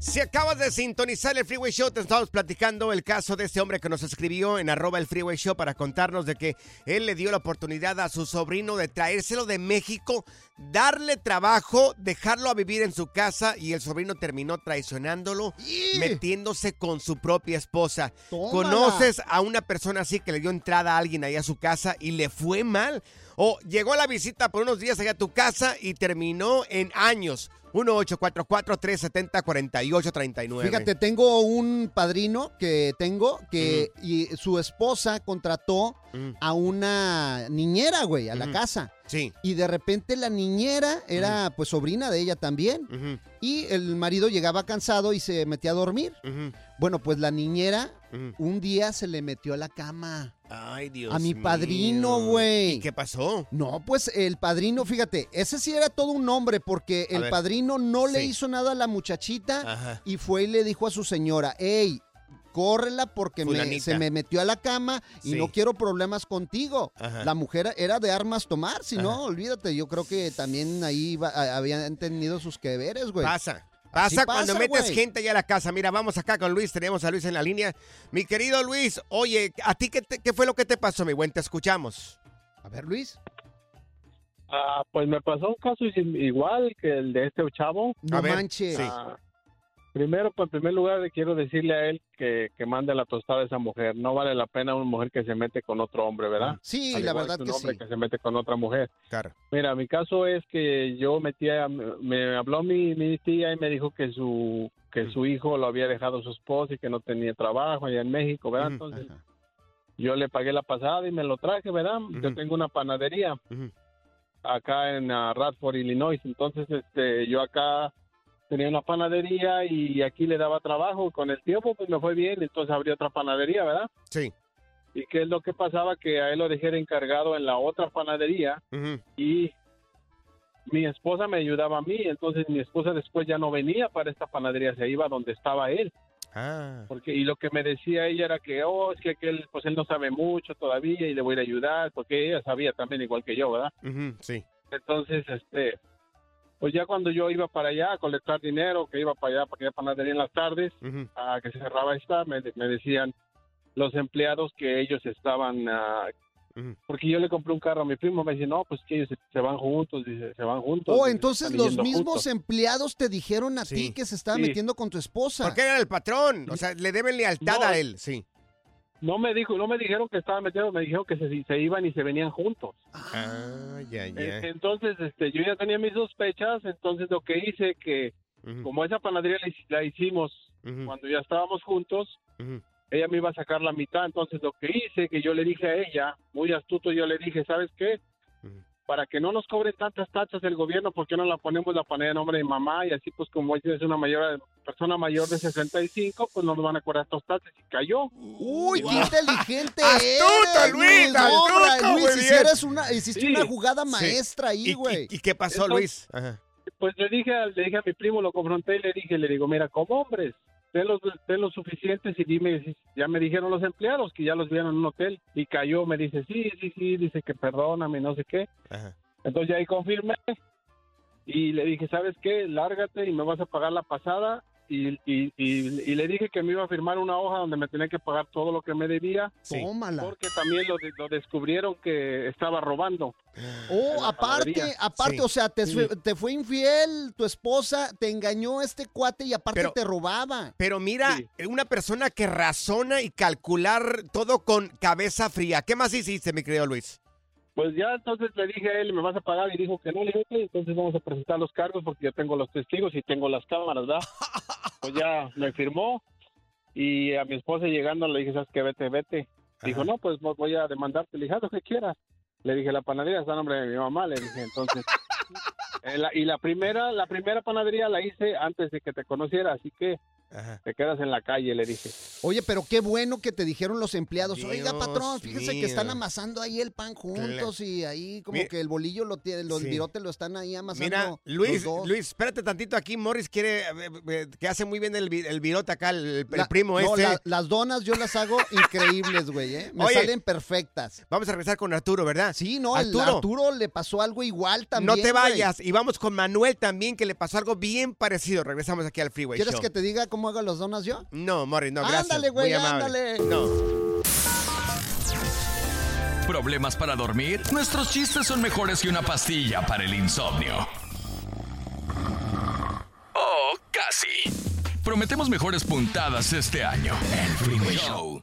Speaker 1: Si acabas de sintonizar el Freeway Show, te estamos platicando el caso de este hombre que nos escribió en arroba el Freeway Show para contarnos de que él le dio la oportunidad a su sobrino de traérselo de México, darle trabajo, dejarlo a vivir en su casa y el sobrino terminó traicionándolo, metiéndose con su propia esposa.
Speaker 2: Tómala.
Speaker 1: ¿Conoces a una persona así que le dio entrada a alguien ahí a su casa y le fue mal? O llegó a la visita por unos días allá a tu casa y terminó en años. 1-844-370-4839.
Speaker 2: Fíjate, tengo un padrino que tengo que y su esposa contrató a una niñera, güey, a la casa.
Speaker 1: Sí.
Speaker 2: Y de repente la niñera era pues sobrina de ella también. Y el marido llegaba cansado y se metía a dormir. Bueno, pues la niñera un día se le metió a la cama.
Speaker 1: Ay, Dios
Speaker 2: a mi
Speaker 1: mío.
Speaker 2: padrino, güey.
Speaker 1: ¿Y qué pasó?
Speaker 2: No, pues el padrino, fíjate, ese sí era todo un hombre porque
Speaker 1: A
Speaker 2: el
Speaker 1: ver.
Speaker 2: padrino no le hizo nada a la muchachita
Speaker 1: Ajá.
Speaker 2: y fue y le dijo a su señora, hey, córrela porque me- se me metió a la cama y
Speaker 1: Sí.
Speaker 2: no quiero problemas contigo.
Speaker 1: Ajá.
Speaker 2: La mujer era de armas tomar, si no, olvídate, yo creo que también ahí iba- a- habían tenido sus que veres, güey.
Speaker 1: Pasa. Pasa cuando metes gente allá a la casa. Mira, vamos acá con Luis. Tenemos a Luis en la línea. Mi querido Luis, oye, ¿a ti qué, te- qué fue lo que te pasó, mi buen? Te escuchamos.
Speaker 2: A ver, Luis.
Speaker 8: Ah, pues me pasó un caso igual que el de este chavo.
Speaker 2: No A ver, manches. sí.
Speaker 8: Ah, primero, pues en primer lugar, le quiero decirle a él que, que mande la tostada a esa mujer. No vale la pena una mujer que se mete con otro hombre, ¿verdad?
Speaker 2: Sí,
Speaker 8: Al
Speaker 2: la verdad
Speaker 8: un
Speaker 2: que
Speaker 8: hombre
Speaker 2: sí.
Speaker 8: que se mete con otra mujer.
Speaker 1: Claro.
Speaker 8: Mira, mi caso es que yo metía, me habló mi, mi tía y me dijo que su que su hijo lo había dejado su esposa y que no tenía trabajo allá en México, ¿verdad? Entonces yo le pagué la pasada y me lo traje, ¿verdad? Yo tengo una panadería acá en ah, Radford, Illinois. Entonces, este, yo acá tenía una panadería y aquí le daba trabajo. Con el tiempo, pues me fue bien. Entonces abrí otra panadería, ¿verdad?
Speaker 1: Sí.
Speaker 8: ¿Y qué es lo que pasaba? Que a él lo dejé de encargado en la otra panadería y mi esposa me ayudaba a mí. Entonces mi esposa después ya no venía para esta panadería, se iba donde estaba él.
Speaker 1: Ah.
Speaker 8: Porque, y lo que me decía ella era que, oh, es que aquel, pues él no sabe mucho todavía y le voy a ayudar, porque ella sabía también igual que yo, ¿verdad?
Speaker 1: Sí.
Speaker 8: Entonces, este, pues ya cuando yo iba para allá a colectar dinero, que iba para allá, para aquella panadería en las tardes, a que se cerraba esta, me, me decían los empleados que ellos estaban, ah, porque yo le compré un carro a mi primo, me dice, no, pues que ellos se, se van juntos, dice, se van juntos.
Speaker 2: Oh, entonces los mismos
Speaker 8: juntos.
Speaker 2: empleados te dijeron a ti que se estaba
Speaker 8: Sí.
Speaker 2: metiendo con tu esposa.
Speaker 1: Porque era el patrón. O sea, le deben lealtad
Speaker 8: No.
Speaker 1: a él, sí.
Speaker 8: No me dijo, no me dijeron que estaban metidos, me dijeron que se, se iban y se venían juntos.
Speaker 1: Ah, ya, ya.
Speaker 8: Entonces, este, yo ya tenía mis sospechas, entonces lo que hice que, como esa panadería la hicimos cuando ya estábamos juntos, ella me iba a sacar la mitad, entonces lo que hice, que yo le dije a ella, muy astuto, yo le dije, ¿sabes qué? Para que no nos cobre tantas tachas el gobierno, ¿por qué no la ponemos la panadería a nombre de mamá? Y así, pues, como es una mayor persona mayor de 65, pues no nos van a cobrar estas tachas. Y cayó.
Speaker 2: Uy, qué inteligente
Speaker 1: ¡Astuto,
Speaker 2: eres,
Speaker 1: Luis!
Speaker 2: No, hombre,
Speaker 1: ¡Astuto,
Speaker 2: Luis,
Speaker 1: bien!
Speaker 2: hicieras una, hiciste
Speaker 8: Sí.
Speaker 2: una jugada
Speaker 8: Sí.
Speaker 2: maestra ahí, güey.
Speaker 1: ¿Y qué pasó,
Speaker 8: Entonces,
Speaker 1: Luis? Ajá.
Speaker 8: Pues le dije, a- le dije a mi primo, lo confronté y le dije, le digo, mira, como hombres, ten los, ten los suficientes y dime, ya me dijeron los empleados que ya los vieron en un hotel y cayó, me dice, sí, sí, sí, dice que perdóname, no sé qué. Entonces ya ahí confirmé y le dije, ¿sabes qué? Lárgate y me vas a pagar la pasada. Y, y, y, y le dije que me iba a firmar una hoja donde me tenía que pagar todo lo que me debía.
Speaker 2: Tómala.
Speaker 8: Porque también lo, lo descubrieron que estaba robando.
Speaker 2: Oh, aparte,
Speaker 8: panadería.
Speaker 2: aparte,
Speaker 8: Sí.
Speaker 2: o sea, te,
Speaker 8: Sí.
Speaker 2: fue- te fue infiel tu esposa, te engañó este cuate y aparte
Speaker 1: Pero-
Speaker 2: te robaba.
Speaker 1: Pero mira, una persona que razona y calcular todo con cabeza fría. ¿Qué más hiciste, mi querido Luis?
Speaker 8: Pues ya entonces le dije a él, ¿me vas a pagar? Y dijo que no, le dije, "Ok, entonces vamos a presentar los cargos porque ya tengo los testigos y tengo las cámaras, ¿verdad? Pues ya me firmó y a mi esposa llegando le dije, ¿sabes qué? Vete, vete. Dijo, no, pues vo- voy a demandarte. Le dije, haz lo que quieras. Le dije, la panadería está a nombre de mi mamá, le dije, entonces. Eh, la- y la primera, la primera panadería la hice antes de que te conociera, así que te quedas en la calle, le dije.
Speaker 2: Oye, pero qué bueno que te dijeron los empleados. Oiga, patrón, fíjese que están amasando ahí el pan juntos y ahí como
Speaker 1: Mira-
Speaker 2: que el bolillo lo tiene, los
Speaker 1: Sí.
Speaker 2: virotes lo están ahí amasando.
Speaker 1: Mira, Luis,
Speaker 2: los dos.
Speaker 1: Luis, espérate tantito aquí. Morris quiere, eh, eh, que hace muy bien el, vi- el virote acá, el, el
Speaker 2: La-
Speaker 1: primo
Speaker 2: no,
Speaker 1: este.
Speaker 2: la- las donas yo las hago increíbles, güey, ¿eh? Me
Speaker 1: Oye,
Speaker 2: salen perfectas.
Speaker 1: Vamos a regresar con Arturo, ¿verdad?
Speaker 2: Sí, no, el Arturo le pasó algo igual también.
Speaker 1: no te
Speaker 2: güey.
Speaker 1: vayas. Y vamos con Manuel también, que le pasó algo bien parecido. Regresamos aquí al Freeway
Speaker 2: ¿Quieres
Speaker 1: Show.
Speaker 2: que te diga cómo hago las donas yo?
Speaker 1: No, Morris, no, gracias.
Speaker 2: Ándale, güey, ándale.
Speaker 1: No.
Speaker 4: ¿Problemas para dormir? Nuestros chistes son mejores que una pastilla para el insomnio. Oh, casi. Prometemos mejores puntadas este año. El Freeway Show.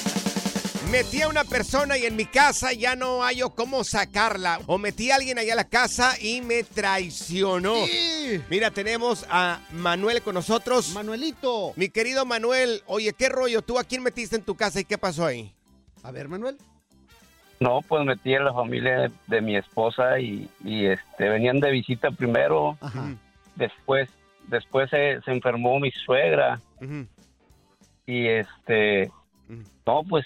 Speaker 1: Metí a una persona y en mi casa ya no hallo cómo sacarla. O metí a alguien allá a la casa y me traicionó. Mira, tenemos a Manuel con nosotros.
Speaker 2: Manuelito.
Speaker 1: Mi querido Manuel, oye, ¿qué rollo? ¿Tú a quién metiste en tu casa y qué pasó ahí?
Speaker 2: A ver, Manuel.
Speaker 15: No, pues metí a la familia de, de mi esposa y, y, este venían de visita primero. Después, después se, se enfermó mi suegra y este, no, pues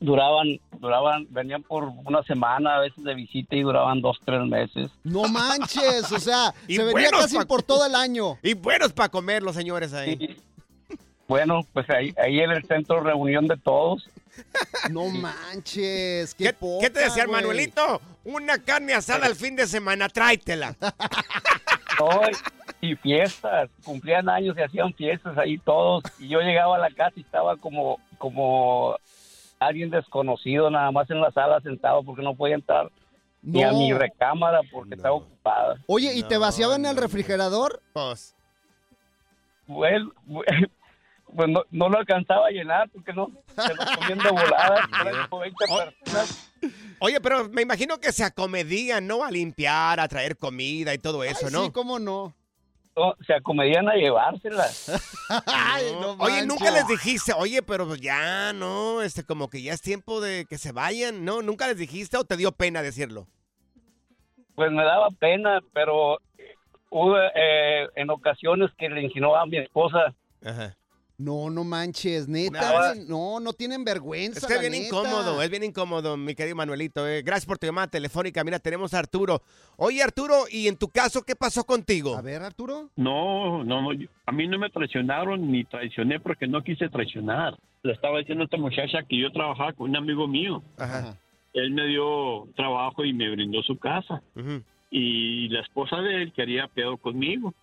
Speaker 15: duraban, duraban, venían por una semana a veces de visita y duraban dos, tres meses.
Speaker 2: No manches, o sea,
Speaker 1: Y
Speaker 2: se venía casi
Speaker 1: pa-
Speaker 2: por todo el año.
Speaker 1: Y buenos para comer los señores ahí.
Speaker 15: Bueno, pues ahí, ahí en el centro de reunión de todos.
Speaker 2: No manches, qué,
Speaker 1: ¿Qué,
Speaker 2: poca,
Speaker 1: qué te decía. Manuelito? Una carne asada al fin de semana, tráetela.
Speaker 15: No, y fiestas, cumplían años y hacían fiestas ahí todos. Y yo llegaba a la casa y estaba como, como alguien desconocido, nada más en la sala sentado porque no podía entrar ni a
Speaker 2: No.
Speaker 15: mi recámara porque estaba ocupada.
Speaker 2: Oye, ¿y te vaciaban el refrigerador?
Speaker 1: Pues.
Speaker 15: Bueno, pues no, no lo alcanzaba a llenar porque no se lo comían de volada. eran como 20 personas.
Speaker 1: Oye, pero me imagino que se acomedían, ¿no? A limpiar, a traer comida y todo eso,
Speaker 2: Ay,
Speaker 1: ¿no?
Speaker 2: Sí, cómo no.
Speaker 15: Se acomedían a llevárselas.
Speaker 2: Ay, no
Speaker 1: Oye,
Speaker 2: manches.
Speaker 1: nunca les dijiste, oye, pero pues ya, ¿no? Este, como que ya es tiempo de que se vayan, ¿no? ¿Nunca les dijiste o te dio pena decirlo?
Speaker 15: Pues me daba pena, pero hubo eh, en ocasiones que le insinuaba a mi esposa.
Speaker 2: No, no manches, neta. No, no tienen vergüenza.
Speaker 1: Es que es bien
Speaker 2: neta.
Speaker 1: incómodo, es bien incómodo, mi querido Manuelito. eh. Gracias por tu llamada telefónica. Mira, tenemos a Arturo. Oye, Arturo, ¿y en tu caso qué pasó contigo? A
Speaker 2: ver, Arturo.
Speaker 16: No, no, no, yo- a mí no me traicionaron ni traicioné porque no quise traicionar. Le estaba diciendo a esta muchacha que yo trabajaba con un amigo mío. Él me dio trabajo y me brindó su casa. Y la esposa de él quería pedo conmigo.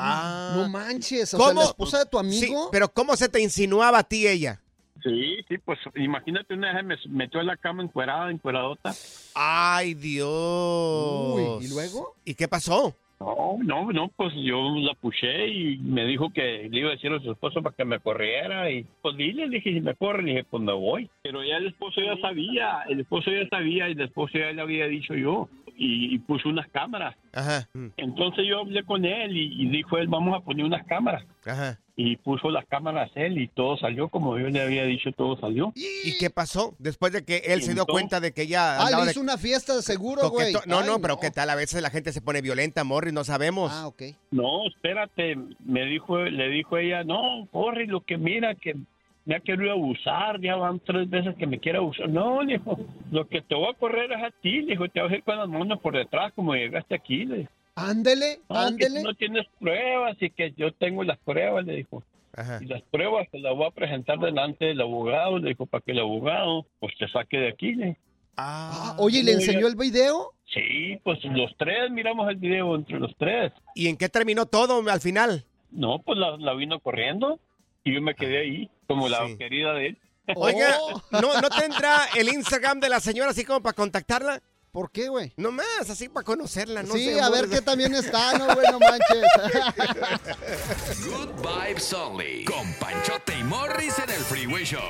Speaker 1: Ah.
Speaker 2: No manches, o sea, la esposa de tu amigo.
Speaker 1: Sí, pero ¿cómo se te insinuaba a ti ella?
Speaker 16: Sí, sí, pues imagínate una vez me metió en la cama encuerada, encueradota.
Speaker 1: Ay, Dios.
Speaker 16: Uy, ¿y
Speaker 2: luego?
Speaker 1: ¿Y qué pasó?
Speaker 16: No, no, no, pues yo la puché y me dijo que le iba a decir a su esposo para que me corriera y pues dile, le dije, si me corre, le dije, pues me voy. Pero ya el esposo ya sabía, el esposo ya sabía y el esposo ya le había dicho yo y, y puso unas cámaras.
Speaker 1: Ajá.
Speaker 16: Entonces yo hablé con él y, y dijo él, vamos a poner unas cámaras.
Speaker 1: Ajá.
Speaker 16: Y puso las cámaras él y todo salió como yo le había dicho, todo salió.
Speaker 1: ¿Y qué pasó? Después de que él se dio cuenta de que ella
Speaker 2: Ah, le
Speaker 1: de
Speaker 2: hizo una fiesta de seguro, güey.
Speaker 1: No,
Speaker 2: Ay,
Speaker 1: no, pero ¿qué tal? A veces la gente se pone violenta, Morris, no sabemos.
Speaker 2: Ah, ok.
Speaker 16: No, espérate, me dijo, le dijo ella, no, corre, lo que mira que me ha querido abusar, ya van tres veces que me quiere abusar. No, le dijo, lo que te voy a correr es a ti, le dijo, te voy a ir con las manos por detrás como llegaste aquí, le dijo.
Speaker 2: Ándele,
Speaker 16: No,
Speaker 2: ándele.
Speaker 16: no tienes pruebas y que yo tengo las pruebas, le dijo. Y las pruebas te las voy a presentar delante del abogado, le dijo, para que el abogado pues te saque de aquí, le dijo.
Speaker 2: Ah, oye, ¿y le enseñó el video?
Speaker 16: Sí, pues los tres miramos el video entre los tres.
Speaker 1: ¿Y en qué terminó todo al final?
Speaker 16: No, pues la, la vino corriendo y yo me quedé ahí, como la
Speaker 1: Sí.
Speaker 16: querida de él.
Speaker 1: Oiga, ¿no, ¿no tendrá el Instagram de la señora así como para contactarla?
Speaker 2: ¿Por qué, güey?
Speaker 1: No más, así para conocerla, no
Speaker 2: sí,
Speaker 1: sé,
Speaker 2: a ver qué también está, no, güey, no manches.
Speaker 4: Good Vibes Only. Con Panchote y Morris en el Freeway Show.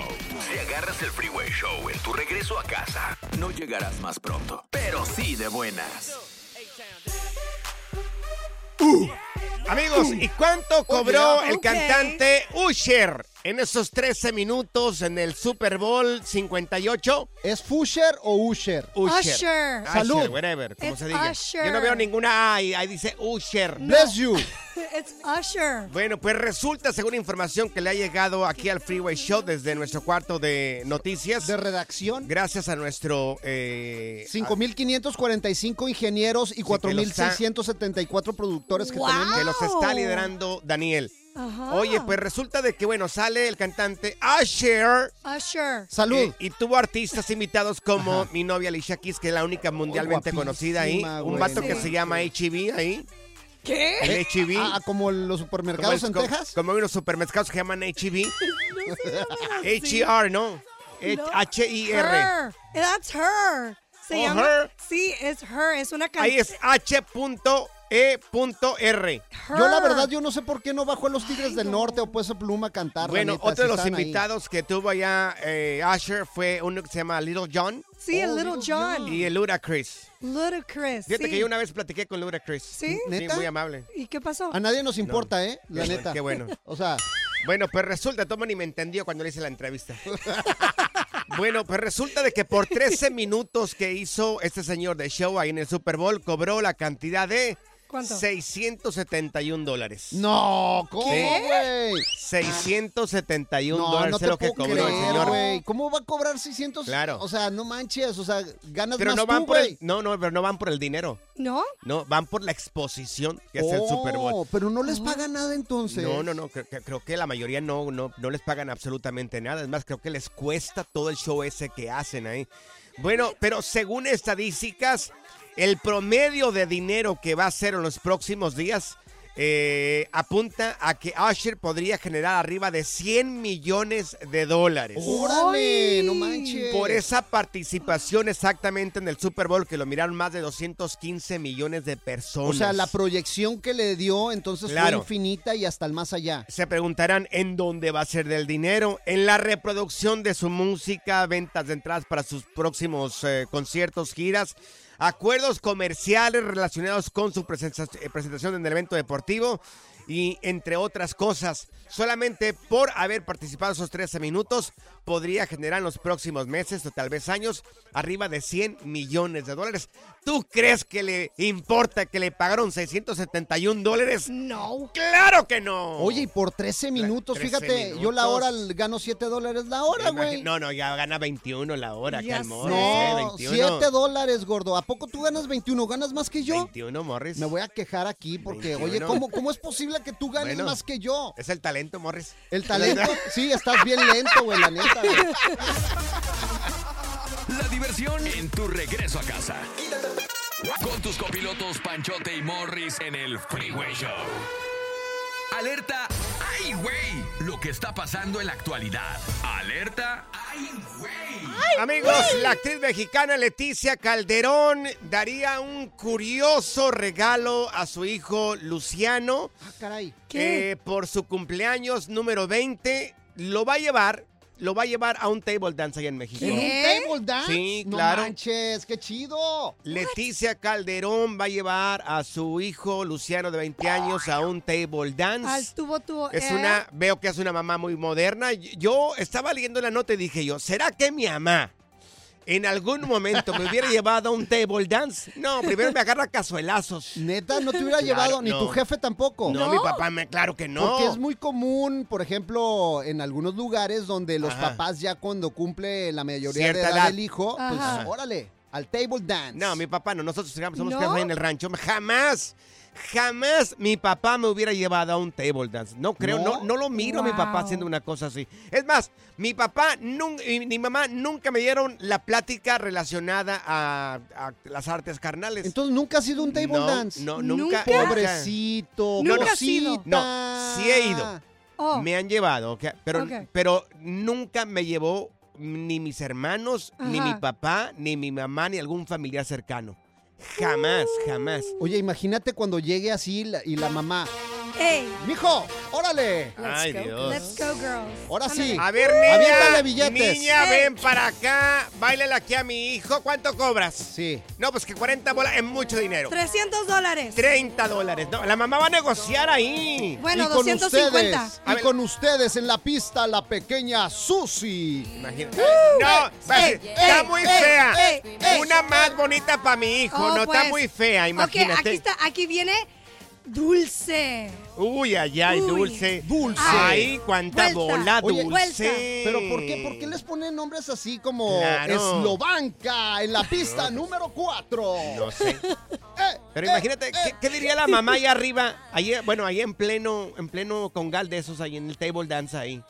Speaker 4: Si agarras el Freeway Show en tu regreso a casa, no llegarás más pronto, pero sí de buenas.
Speaker 1: Amigos, ¿y cuánto cobró el cantante Usher en esos 13 minutos en el Super Bowl 58?
Speaker 2: ¿Es Fusher o Usher?
Speaker 1: Usher.
Speaker 3: Usher.
Speaker 2: Salud.
Speaker 1: Usher, whatever, como
Speaker 3: It's
Speaker 1: se diga.
Speaker 3: Usher.
Speaker 1: Yo no veo ninguna A y ahí dice Usher.
Speaker 2: Bless you.
Speaker 3: It's Usher.
Speaker 1: Bueno, pues resulta, según información que le ha llegado aquí al Freeway Show desde nuestro cuarto de noticias.
Speaker 2: De redacción.
Speaker 1: Gracias a nuestro... Eh,
Speaker 2: 5.545 ingenieros y
Speaker 1: que los
Speaker 2: 4.674 productores que
Speaker 3: Wow.
Speaker 2: tenemos.
Speaker 1: Que los está liderando Daniel.
Speaker 3: Ajá.
Speaker 1: Oye, pues resulta de que, bueno, sale el cantante Usher.
Speaker 3: Usher.
Speaker 2: Salud.
Speaker 1: Eh, y tuvo artistas invitados como mi novia Alicia Keys, que es la única mundialmente conocida ahí. Un vato que se llama HEB ahí.
Speaker 3: ¿Qué?
Speaker 1: El HEB.
Speaker 2: Ah, como los
Speaker 1: Como
Speaker 2: supermercados
Speaker 1: el-
Speaker 2: en
Speaker 1: como-
Speaker 2: Texas.
Speaker 1: Como unos supermercados que llaman HEB. H-E-R, ¿no?
Speaker 3: No.
Speaker 1: H-I-R.
Speaker 3: Her. That's her. Se
Speaker 1: Oh,
Speaker 3: llama.
Speaker 1: her.
Speaker 3: Sí, es her. Es una canción.
Speaker 1: Ahí es H.E.R.
Speaker 2: Yo la verdad, yo no sé por qué no bajó a los Tigres del Norte o puso Pluma a cantar.
Speaker 1: Bueno,
Speaker 2: neta,
Speaker 1: otro
Speaker 2: si
Speaker 1: de los
Speaker 2: ahí.
Speaker 1: invitados que tuvo allá eh, Asher fue uno que se llama Little John.
Speaker 3: Sí, el Little John.
Speaker 1: Y el Ludacris.
Speaker 3: Ludacris.
Speaker 1: Fíjate
Speaker 3: sí.
Speaker 1: que yo una vez platiqué con Ludacris.
Speaker 3: ¿Sí?
Speaker 2: ¿Neta?
Speaker 1: muy amable.
Speaker 3: ¿Y qué pasó?
Speaker 2: A nadie nos importa, ¿eh? La
Speaker 1: Qué
Speaker 2: neta.
Speaker 1: bueno, qué bueno.
Speaker 2: O sea,
Speaker 1: Bueno, pues resulta, Toma ni me entendió cuando le hice la entrevista. bueno, pues resulta de que por 13 minutos que hizo este señor de show ahí en el Super Bowl, cobró la cantidad de
Speaker 3: ¿Cuánto?
Speaker 1: 671 dólares.
Speaker 2: no, ¿cómo, güey?
Speaker 1: 671
Speaker 2: No,
Speaker 1: dólares
Speaker 2: no
Speaker 1: es
Speaker 2: te
Speaker 1: lo que cobró el señor.
Speaker 2: güey. ¿Cómo va a cobrar 600?
Speaker 1: Claro.
Speaker 2: O sea, no manches, o sea, ganas
Speaker 1: Pero
Speaker 2: más
Speaker 1: no van
Speaker 2: tú,
Speaker 1: por el, no, no, pero no van por el dinero.
Speaker 3: ¿No?
Speaker 1: No, van por la exposición que es el Super Bowl.
Speaker 2: Oh, pero no les paga nada entonces.
Speaker 1: No, no, no, creo, que- creo que la mayoría no, no, no les pagan absolutamente nada. Es más, creo que les cuesta todo el show ese que hacen ahí. Bueno, pero según estadísticas, el promedio de dinero que va a hacer en los próximos días eh, apunta a que Usher podría generar arriba de 100 millones de dólares.
Speaker 2: Órale, no manches.
Speaker 1: Por esa participación exactamente en el Super Bowl, que lo miraron más de 215 millones de personas.
Speaker 2: O sea, la proyección que le dio entonces
Speaker 1: Claro.
Speaker 2: fue infinita y hasta el más allá.
Speaker 1: Se preguntarán en dónde va a ser del dinero, en la reproducción de su música, ventas de entradas para sus próximos eh, conciertos, giras, acuerdos comerciales relacionados con su eh, presentación en el evento deportivo y entre otras cosas. Solamente por haber participado esos 13 minutos podría generar en los próximos meses o tal vez años arriba de 100 millones de dólares. ¿Tú crees que le importa que le pagaron 671 dólares?
Speaker 3: No.
Speaker 1: ¡Claro que no!
Speaker 2: Oye, y por 13 minutos,
Speaker 1: 13
Speaker 2: fíjate, yo la hora gano 7 dólares la hora, güey.
Speaker 1: No, no, ya gana 21 la hora,
Speaker 2: Ya
Speaker 1: acá. Morris. eh,
Speaker 2: No,
Speaker 1: 21.
Speaker 2: 7 dólares, gordo. ¿A poco tú ganas 21? ¿Ganas más que yo?
Speaker 1: 21, Morris.
Speaker 2: Me voy a quejar aquí porque,
Speaker 1: 21.
Speaker 2: oye, ¿cómo, ¿cómo es posible que tú ganes
Speaker 1: Bueno.
Speaker 2: más que yo?
Speaker 1: Es el talento, Morris.
Speaker 2: El talento, sí, estás bien lento, güey, la neta. güey.
Speaker 4: La diversión en tu regreso a casa. Con tus copilotos Panchote y Morris en el Freeway Show. Alerta, ¡ay, güey! Lo que está pasando en la actualidad. Alerta, ¡ay, güey!
Speaker 1: Amigos, la actriz mexicana Leticia Calderón daría un curioso regalo a su hijo Luciano.
Speaker 2: Ah, caray.
Speaker 1: Eh, por su cumpleaños número 20. Lo va a llevar, lo va a llevar a un table dance allá en México.
Speaker 2: ¿En un table dance?
Speaker 1: Sí,
Speaker 2: no
Speaker 1: claro.
Speaker 2: manches, qué chido.
Speaker 1: Leticia Calderón va a llevar a su hijo Luciano de 20 años a un table dance.
Speaker 3: Al tubo, tubo.
Speaker 1: Es
Speaker 3: eh.
Speaker 1: una, veo que es una mamá muy moderna. Yo estaba leyendo la nota y dije yo, ¿será que mi mamá en algún momento me hubiera llevado a un table dance? No, primero me agarra cazuelazos.
Speaker 2: Neta, no te hubiera
Speaker 1: Claro,
Speaker 2: llevado, ni
Speaker 1: no.
Speaker 2: tu jefe tampoco.
Speaker 1: No, mi papá, me, claro que no.
Speaker 2: Porque es muy común, por ejemplo, en algunos lugares donde los
Speaker 1: Ajá.
Speaker 2: papás ya cuando cumple la mayoría
Speaker 1: Cierta
Speaker 2: de edad,
Speaker 1: edad.
Speaker 2: del hijo, pues
Speaker 1: Ajá.
Speaker 2: órale, al table dance.
Speaker 1: No, mi papá no. Nosotros somos
Speaker 2: ¿No?
Speaker 1: ahí en el rancho. Jamás, jamás mi papá me hubiera llevado a un table dance. No creo, no,
Speaker 2: ¿No?
Speaker 1: no, lo miro a mi papá haciendo una cosa así. Es más, mi papá y mi mamá nunca me dieron la plática relacionada a, a las artes carnales.
Speaker 2: Entonces nunca ha sido un table
Speaker 1: No,
Speaker 2: dance.
Speaker 1: No, nunca.
Speaker 2: Pobrecito,
Speaker 1: No, no,
Speaker 2: cosita.
Speaker 1: No, sí he ido.
Speaker 3: Oh.
Speaker 1: Me han llevado, pero, pero nunca me llevó ni mis hermanos, ni mi papá, ni mi mamá, ni algún familiar cercano. Jamás, jamás.
Speaker 2: Oye, imagínate cuando llegue así y la mamá.
Speaker 3: ¡Ey!
Speaker 2: ¡Mijo! ¡Órale!
Speaker 1: Ay, Dios.
Speaker 3: Let's go, girls.
Speaker 2: Ahora sí.
Speaker 1: A ver, niña,
Speaker 2: billetes.
Speaker 1: niña,
Speaker 3: Ey.
Speaker 1: ven para acá, bailale aquí a mi hijo. ¿Cuánto cobras?
Speaker 2: Sí.
Speaker 1: No, pues que 40 bolas es mucho dinero.
Speaker 3: 300 dólares.
Speaker 1: 30 dólares. No, la mamá va a negociar ahí.
Speaker 3: Bueno,
Speaker 2: y con
Speaker 3: 250.
Speaker 2: ustedes,
Speaker 1: A
Speaker 2: y
Speaker 1: ver.
Speaker 2: con ustedes en la pista, la pequeña Susi.
Speaker 1: Imagínate. No, va a
Speaker 3: ey,
Speaker 1: decir, está muy fea. Una más bonita para mi hijo.
Speaker 3: Oh,
Speaker 1: no
Speaker 3: pues.
Speaker 1: está muy fea, imagínate.
Speaker 3: Ok, aquí está, aquí viene dulce.
Speaker 1: Uy, ay, ay,
Speaker 3: Uy.
Speaker 1: dulce.
Speaker 2: Dulce.
Speaker 1: Ay, cuánta
Speaker 3: Vuelta.
Speaker 1: bola,
Speaker 2: Oye,
Speaker 1: dulce.
Speaker 3: vuelta.
Speaker 2: Pero ¿por qué, ¿por qué les ponen nombres así como
Speaker 1: Claro.
Speaker 2: Eslovanca en la pista número 4?
Speaker 1: No sé. Pero imagínate, ¿qué, qué diría la mamá ahí arriba? Ahí, bueno, ahí en pleno, en pleno congal de esos ahí en el table dance ahí.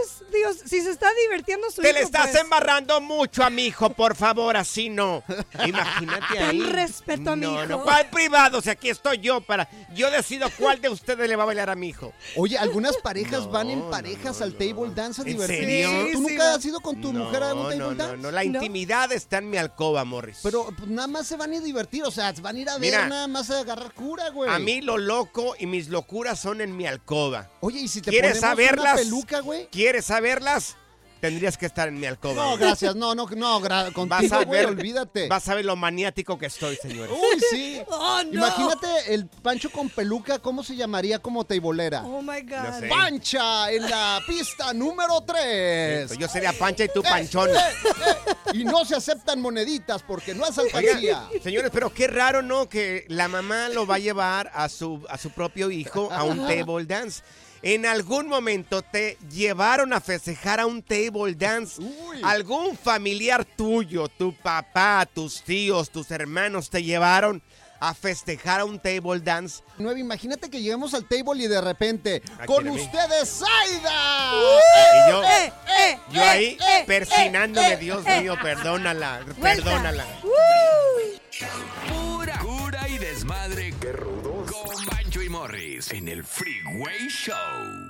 Speaker 3: Pues Dios, si se está divirtiendo su
Speaker 1: Te
Speaker 3: hijo,
Speaker 1: le estás
Speaker 3: pues.
Speaker 1: embarrando mucho a mi hijo, por favor, así no. Imagínate
Speaker 3: Ten
Speaker 1: ahí.
Speaker 3: respeto a mi
Speaker 1: no,
Speaker 3: hijo.
Speaker 1: No, ¿cuál privado? Si aquí estoy yo para... Yo decido cuál de ustedes le va a bailar a mi hijo.
Speaker 2: Oye, algunas parejas van en parejas al table dance a
Speaker 1: ¿En
Speaker 2: divertirse.
Speaker 1: serio?
Speaker 2: ¿Tú nunca has ido con tu mujer a un table
Speaker 1: no,
Speaker 2: dance?
Speaker 1: no, no, la intimidad está en mi alcoba, Morris.
Speaker 2: Pero pues, nada más se van a ir a divertir, o sea, van a ir a ver
Speaker 1: Mira.
Speaker 2: nada más a agarrar cura, güey.
Speaker 1: A mí lo loco y mis locuras son en mi alcoba.
Speaker 2: Oye, ¿y si te
Speaker 1: ¿Quieres
Speaker 2: ponemos
Speaker 1: saberlas?
Speaker 2: una peluca, güey?
Speaker 1: ¿Quieres saberlas? Tendrías que estar en mi alcoba.
Speaker 2: No, gracias, no, no, no, gra-
Speaker 1: Vas a
Speaker 2: güey,
Speaker 1: ver,
Speaker 2: olvídate.
Speaker 1: Vas a ver lo maniático que estoy, señores.
Speaker 2: Uy, sí.
Speaker 3: Oh, no.
Speaker 2: Imagínate el Pancho con peluca, ¿cómo se llamaría como teibolera?
Speaker 3: Oh my God.
Speaker 1: sé.
Speaker 2: Pancha en la pista número 3.
Speaker 1: Yo sería Pancha y tú Panchón.
Speaker 2: Y no se aceptan moneditas porque no es alcancía.
Speaker 1: señores, pero qué raro, ¿no? Que la mamá lo va a llevar a su, a su propio hijo a un table dance. En algún momento te llevaron a festejar a un table dance. Algún familiar tuyo, tu papá, tus tíos, tus hermanos te llevaron a festejar a un table dance.
Speaker 2: Nueve, imagínate que lleguemos al table y de repente,
Speaker 1: Aquí
Speaker 2: con ustedes, Zaida.
Speaker 1: Y yo,
Speaker 3: Eh, eh,
Speaker 1: yo
Speaker 3: eh,
Speaker 1: ahí
Speaker 3: eh,
Speaker 1: persinándome,
Speaker 3: eh,
Speaker 1: Dios
Speaker 3: eh.
Speaker 1: mío, perdónala, perdónala.
Speaker 4: En el Freeway Show.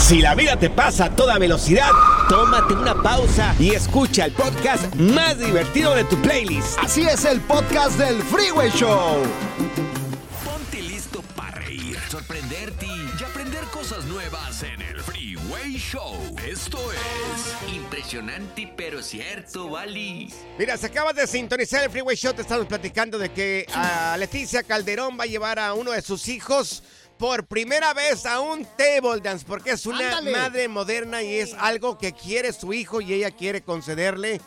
Speaker 1: Si la vida te pasa a toda velocidad, tómate una pausa y escucha el podcast más divertido de tu playlist.
Speaker 2: Así es el podcast del Freeway Show.
Speaker 4: Ponte listo para reír, sorprenderte y aprender cosas nuevas en el Freeway Show. Esto es impresionante pero cierto, Bali.
Speaker 1: Mira, se acaba de sintonizar el Freeway Show. Te estamos platicando de que a Leticia Calderón va a llevar a uno de sus hijos por primera vez a un table dance porque es una
Speaker 2: Ándale.
Speaker 1: madre moderna y es algo que quiere su hijo y ella quiere concederle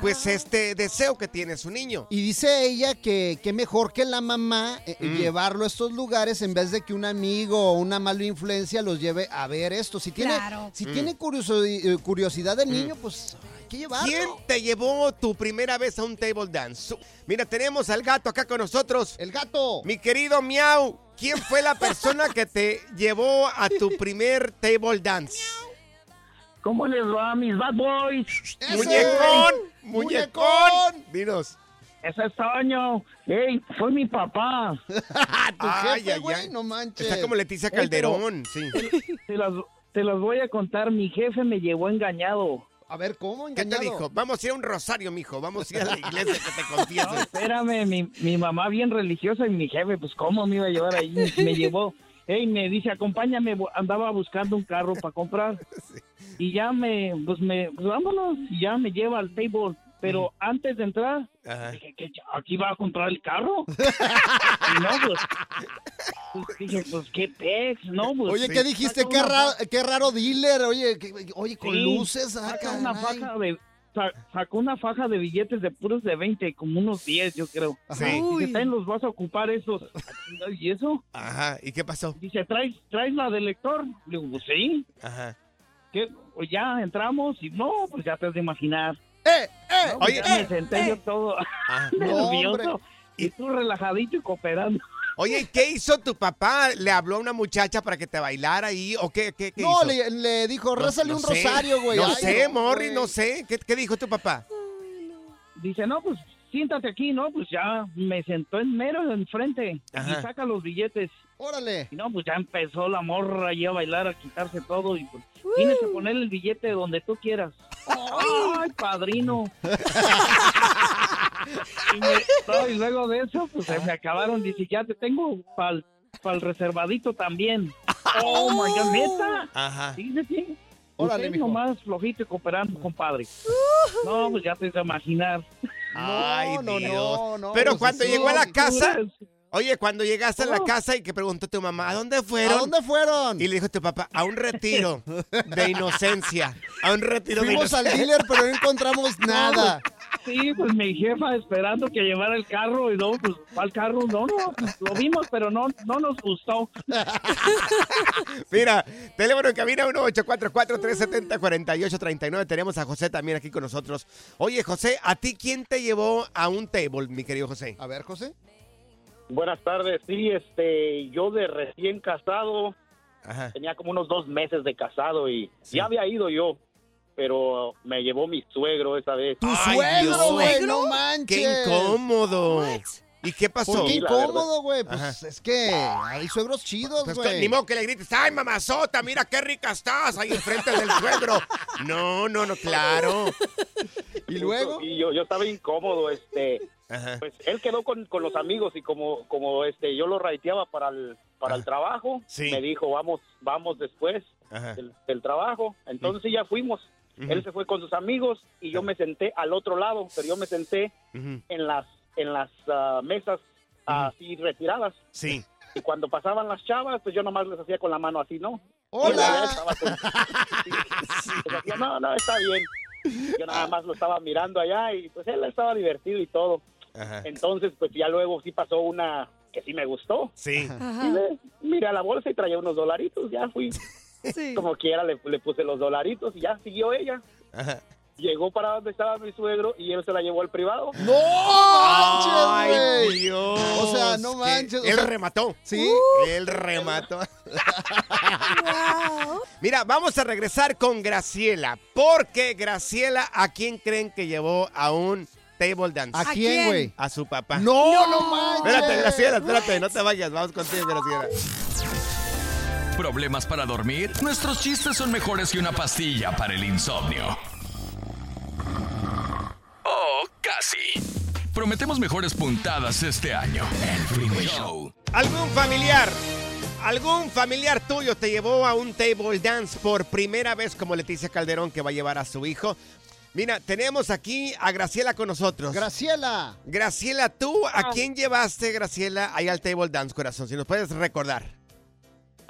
Speaker 1: pues este deseo que tiene su niño.
Speaker 2: Y dice ella que, que mejor que la mamá eh,
Speaker 1: Mm.
Speaker 2: llevarlo a estos lugares en vez de que un amigo o una mala influencia los lleve a ver esto. Si tiene,
Speaker 3: Claro.
Speaker 2: si
Speaker 1: Mm.
Speaker 2: tiene curioso- eh, curiosidad del niño, pues hay que llevarlo.
Speaker 1: ¿Quién te llevó tu primera vez a un table dance? Mira, tenemos al gato acá con nosotros.
Speaker 2: El gato.
Speaker 1: Mi querido Miau, ¿quién fue la persona que te llevó a tu primer table dance?
Speaker 8: ¿Cómo les va, mis bad boys?
Speaker 1: ¡Muñecón! ¡Muñecón! Dinos.
Speaker 8: Ese es Toño. ¡Ey! Fue mi papá.
Speaker 2: Tu
Speaker 1: Ay,
Speaker 2: jefe,
Speaker 1: ay,
Speaker 2: güey,
Speaker 1: ay.
Speaker 2: no manches.
Speaker 1: Está como Leticia
Speaker 8: Ey, pero-
Speaker 1: Calderón, sí.
Speaker 8: Te las, te las voy a contar. Mi jefe me llevó engañado.
Speaker 2: A ver, ¿cómo
Speaker 1: ¿Qué
Speaker 2: engañado?
Speaker 1: te dijo? Vamos a ir a un rosario, mijo. Vamos a ir a la iglesia que te confieses.
Speaker 8: Espérame, mi, mi mamá bien religiosa y mi jefe, pues cómo me iba a llevar ahí. Me llevó. Ey, me dice, acompáñame, andaba buscando un carro para comprar. Y ya me, pues me, pues vámonos, y ya me lleva al table. Pero antes de entrar,
Speaker 1: Ajá.
Speaker 8: dije, ¿qué, ¿aquí va a comprar el carro? y no, pues, pues, dije, pues, ¿qué pex? No, pues.
Speaker 2: Oye,
Speaker 8: sí.
Speaker 2: ¿qué dijiste? Qué,
Speaker 8: una
Speaker 2: ra-
Speaker 8: fa-
Speaker 2: qué raro dealer. Oye, que- oye con
Speaker 8: sí,
Speaker 2: luces. Ah,
Speaker 8: saca una faja de, sa- sacó una faja de billetes de puros de 20, como unos 10, yo creo.
Speaker 1: Sí.
Speaker 8: Dice, "Ten, los vas a ocupar esos. ¿Y eso?
Speaker 1: Ajá, ¿y qué pasó?
Speaker 8: Dice, ¿traes, ¿traes la del lector? Le digo, pues sí.
Speaker 1: Ajá.
Speaker 8: ¿Qué? Pues ya entramos y no, pues ya te has de imaginar.
Speaker 2: ¡Eh, eh!
Speaker 8: No, pues
Speaker 1: oye,
Speaker 8: ya
Speaker 1: eh,
Speaker 8: me senté yo todo
Speaker 1: Ah.
Speaker 8: nervioso. y tú relajadito y cooperando.
Speaker 1: Oye, ¿qué hizo tu papá? ¿Le habló a una muchacha para que te bailara ahí? ¿O qué, qué, qué
Speaker 2: No,
Speaker 1: hizo?
Speaker 2: le, le dijo,
Speaker 1: No-
Speaker 2: rézale
Speaker 1: no
Speaker 2: un
Speaker 1: sé.
Speaker 2: rosario, güey.
Speaker 1: No
Speaker 2: Ay,
Speaker 1: sé,
Speaker 2: no,
Speaker 1: Morri, no sé. ¿Qué, qué dijo tu papá?
Speaker 8: Dice, no, pues siéntate aquí, ¿no? Pues ya me sentó en mero enfrente
Speaker 2: Ajá.
Speaker 8: y saca los billetes.
Speaker 2: Órale.
Speaker 8: Y no, pues ya empezó la morra allí a bailar, a quitarse todo y pues tienes que poner el billete donde tú quieras. ¡Ay, padrino! y, me- no, y luego de eso, pues se me acabaron. Dice, ya te tengo para el reservadito también. ¡Oh, my God! ¿Neta?
Speaker 1: Ajá.
Speaker 8: Sí, sí, sí.
Speaker 2: Órale,
Speaker 8: nomás flojito y cooperando, compadre. No, pues ya te hice imaginar.
Speaker 1: Ay,
Speaker 2: no,
Speaker 1: Dios.
Speaker 2: no, no,
Speaker 1: Pero cuando llegó a la casa, oye, cuando llegaste a la casa y que preguntó tu mamá, ¿a dónde fueron?
Speaker 2: ¿A dónde fueron?
Speaker 1: Y le dijo tu papá, a un retiro de inocencia. A un retiro de
Speaker 2: Fuimos al
Speaker 1: inocencia.
Speaker 2: dealer, pero no encontramos nada.
Speaker 8: Sí, pues mi jefa esperando que llevara el carro y no, pues el carro, no, no, pues, lo vimos, pero no, no nos gustó.
Speaker 1: Mira, teléfono en cabina 1-844-370-4839. Tenemos a José también aquí con nosotros. Oye, José, ¿a ti quién te llevó a un table, mi querido José?
Speaker 2: A ver, José.
Speaker 7: Buenas tardes, sí, este, yo de recién casado,
Speaker 1: Ajá.
Speaker 7: tenía como unos dos meses de casado y ya había ido yo, pero me llevó mi suegro esa vez.
Speaker 2: ¡Tu
Speaker 1: Ay,
Speaker 2: suegro, güey! ¡No manches!
Speaker 1: ¡Qué incómodo! ¿Y qué pasó?
Speaker 2: ¿Por qué
Speaker 7: Sí,
Speaker 2: incómodo, güey? Pues
Speaker 1: Ajá.
Speaker 2: es que hay suegros chidos,
Speaker 1: Pues,
Speaker 2: güey.
Speaker 1: ni modo que le grites, ¡ay, mamazota, mira qué rica estás! Ahí enfrente del suegro. No, no, no, claro.
Speaker 2: ¿Y luego?
Speaker 7: Y yo, yo estaba incómodo, este,
Speaker 1: Ajá.
Speaker 7: pues él quedó con, con los amigos y como, como este, yo lo raiteaba para el, para el trabajo,
Speaker 1: Sí.
Speaker 7: me dijo, vamos, vamos después del, del trabajo. Entonces ya fuimos.
Speaker 1: Ujú.
Speaker 7: Él se fue con sus amigos y yo me senté al otro lado, pero yo me senté
Speaker 1: Ujú.
Speaker 7: en las en las ah, mesas así retiradas.
Speaker 1: Sí.
Speaker 7: Y cuando pasaban las chavas, pues yo nomás les hacía con la mano así, ¿no?
Speaker 2: ¡Hola!
Speaker 7: Y la estaba con- sí, les hacía, no, no, está bien. Yo nada más lo estaba mirando allá y pues él estaba divertido y todo.
Speaker 1: Ajá.
Speaker 7: Entonces, pues ya luego sí pasó una que sí me gustó.
Speaker 1: Sí.
Speaker 7: Y le- miré a la bolsa y traía unos dolaritos, ya fui. Como quiera, le, le puse los dolaritos y ya siguió ella.
Speaker 1: Ajá.
Speaker 7: Llegó para donde estaba mi suegro y él se la llevó al privado.
Speaker 2: ¡No manches.
Speaker 1: Dios!
Speaker 2: O sea, no manches, o
Speaker 1: Él
Speaker 2: sea-
Speaker 1: remató.
Speaker 2: Sí.
Speaker 1: Él remató. Mira, vamos a regresar con Graciela. Porque Graciela, ¿a quién creen que llevó a un table dance?
Speaker 2: ¿A quién, güey?
Speaker 1: A su papá.
Speaker 2: ¡No, no manches!
Speaker 1: Espérate, Graciela, espérate, no te vayas. Vamos contigo, Graciela.
Speaker 4: ¿Problemas para dormir? Nuestros chistes son mejores que una pastilla para el insomnio. Oh, casi. Prometemos mejores puntadas este año. El Freeway Show.
Speaker 1: ¿Algún familiar? ¿Algún familiar tuyo te llevó a un table dance por primera vez como Leticia Calderón que va a llevar a su hijo? Mira, tenemos aquí a Graciela con nosotros.
Speaker 2: Graciela.
Speaker 1: Graciela, ¿tú a quién llevaste, Graciela, ahí al table dance, corazón? Si nos puedes recordar.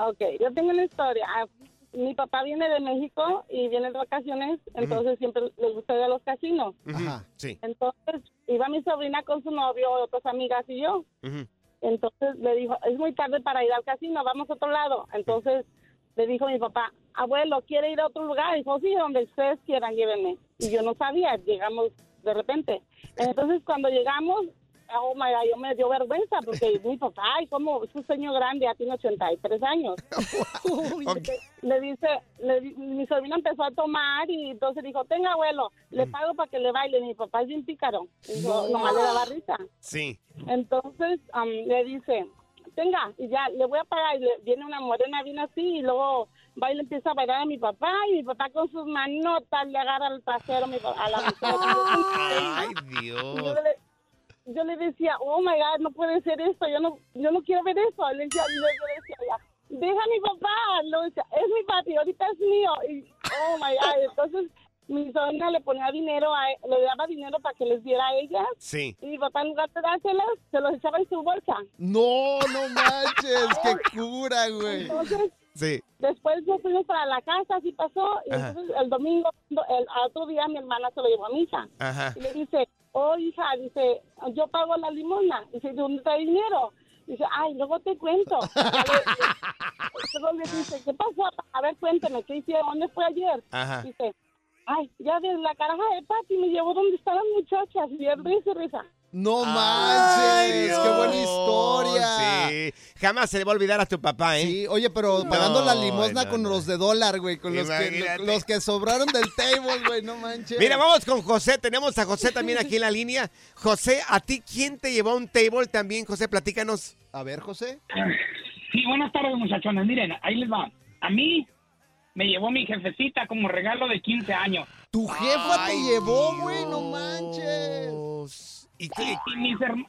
Speaker 17: Ok, yo tengo una historia. Ah, Mi papá viene de México y viene de vacaciones, entonces siempre le gusta ir a los casinos.
Speaker 2: Ajá.
Speaker 1: Sí.
Speaker 17: Entonces iba mi sobrina con su novio, otras amigas y yo. Entonces le dijo, es muy tarde para ir al casino, vamos a otro lado. Entonces le dijo mi papá, abuelo, ¿quiere ir a otro lugar? Dijo, sí, donde ustedes quieran, llévenme. Y yo no sabía, llegamos de repente. Entonces cuando llegamos, oh my God, yo me dio vergüenza porque mi papá, ay, como es un señor grande, ya tiene 83 años. Le dice, le di- mi sobrina empezó a tomar y entonces dijo, tenga abuelo, le pago para que le baile. Mi papá es bien pícaro. Dijo,
Speaker 1: No.
Speaker 17: nomás le daba risa.
Speaker 1: Sí.
Speaker 17: Entonces am, le dice, tenga, y ya, le voy a pagar. Y le, viene una morena, viene así, y luego va y le empieza a bailar a mi papá, y mi papá con sus manotas le agarra el trasero a, mi a la
Speaker 1: Ay,
Speaker 17: mujer.
Speaker 1: Dios.
Speaker 17: Yo le, yo le decía, oh my God, no puede ser esto, yo no, yo no quiero ver eso. Le decía, yo le decía, ya, deja a mi papá. Le decía, es mi papi, ahorita es mío. Y, oh my God, entonces mi sobrina le ponía dinero, a, le daba dinero para que les diera a ellas.
Speaker 1: Sí.
Speaker 17: Y mi papá, en lugar de dárselos, se los echaba en su bolsa.
Speaker 2: No, no manches, qué cura, güey.
Speaker 17: Entonces,
Speaker 1: Sí.
Speaker 17: después nos fuimos para la casa, así pasó. Y
Speaker 1: Ajá.
Speaker 17: entonces el domingo, el, otro día, mi hermana se lo llevó a misa.
Speaker 1: Ajá.
Speaker 17: Y le dice, oh, hija, dice, yo pago la limosna. Dice, ¿de dónde está el dinero? Dice, ay, luego te cuento. Luego le dice, ¿qué pasó? A ver, cuéntame, ¿qué hicieron? ¿Dónde fue ayer?
Speaker 1: Ajá.
Speaker 17: Dice, Ay, ya desde la caraja de Pati me llevó donde estaban muchachas y de risa y risa.
Speaker 2: No
Speaker 1: Ay,
Speaker 2: manches, qué buena historia.
Speaker 1: Sí, jamás se le va a olvidar a tu papá, ¿eh?
Speaker 2: Sí, oye, pero pagando la limosna
Speaker 1: no,
Speaker 2: con
Speaker 1: no.
Speaker 2: los de dólar, güey, con los que, los que sobraron del table, güey, no manches.
Speaker 1: Mira, vamos con José. Tenemos a José también aquí en la línea. José, ¿a ti quién te llevó a un table también? José, platícanos.
Speaker 2: A ver, José.
Speaker 18: Sí, buenas tardes, muchachones. Miren, ahí les va. A mí me llevó mi jefecita como regalo de 15 años.
Speaker 2: Tu jefa te llevó, güey, no manches.
Speaker 1: ¿Y,
Speaker 18: y mis, herma-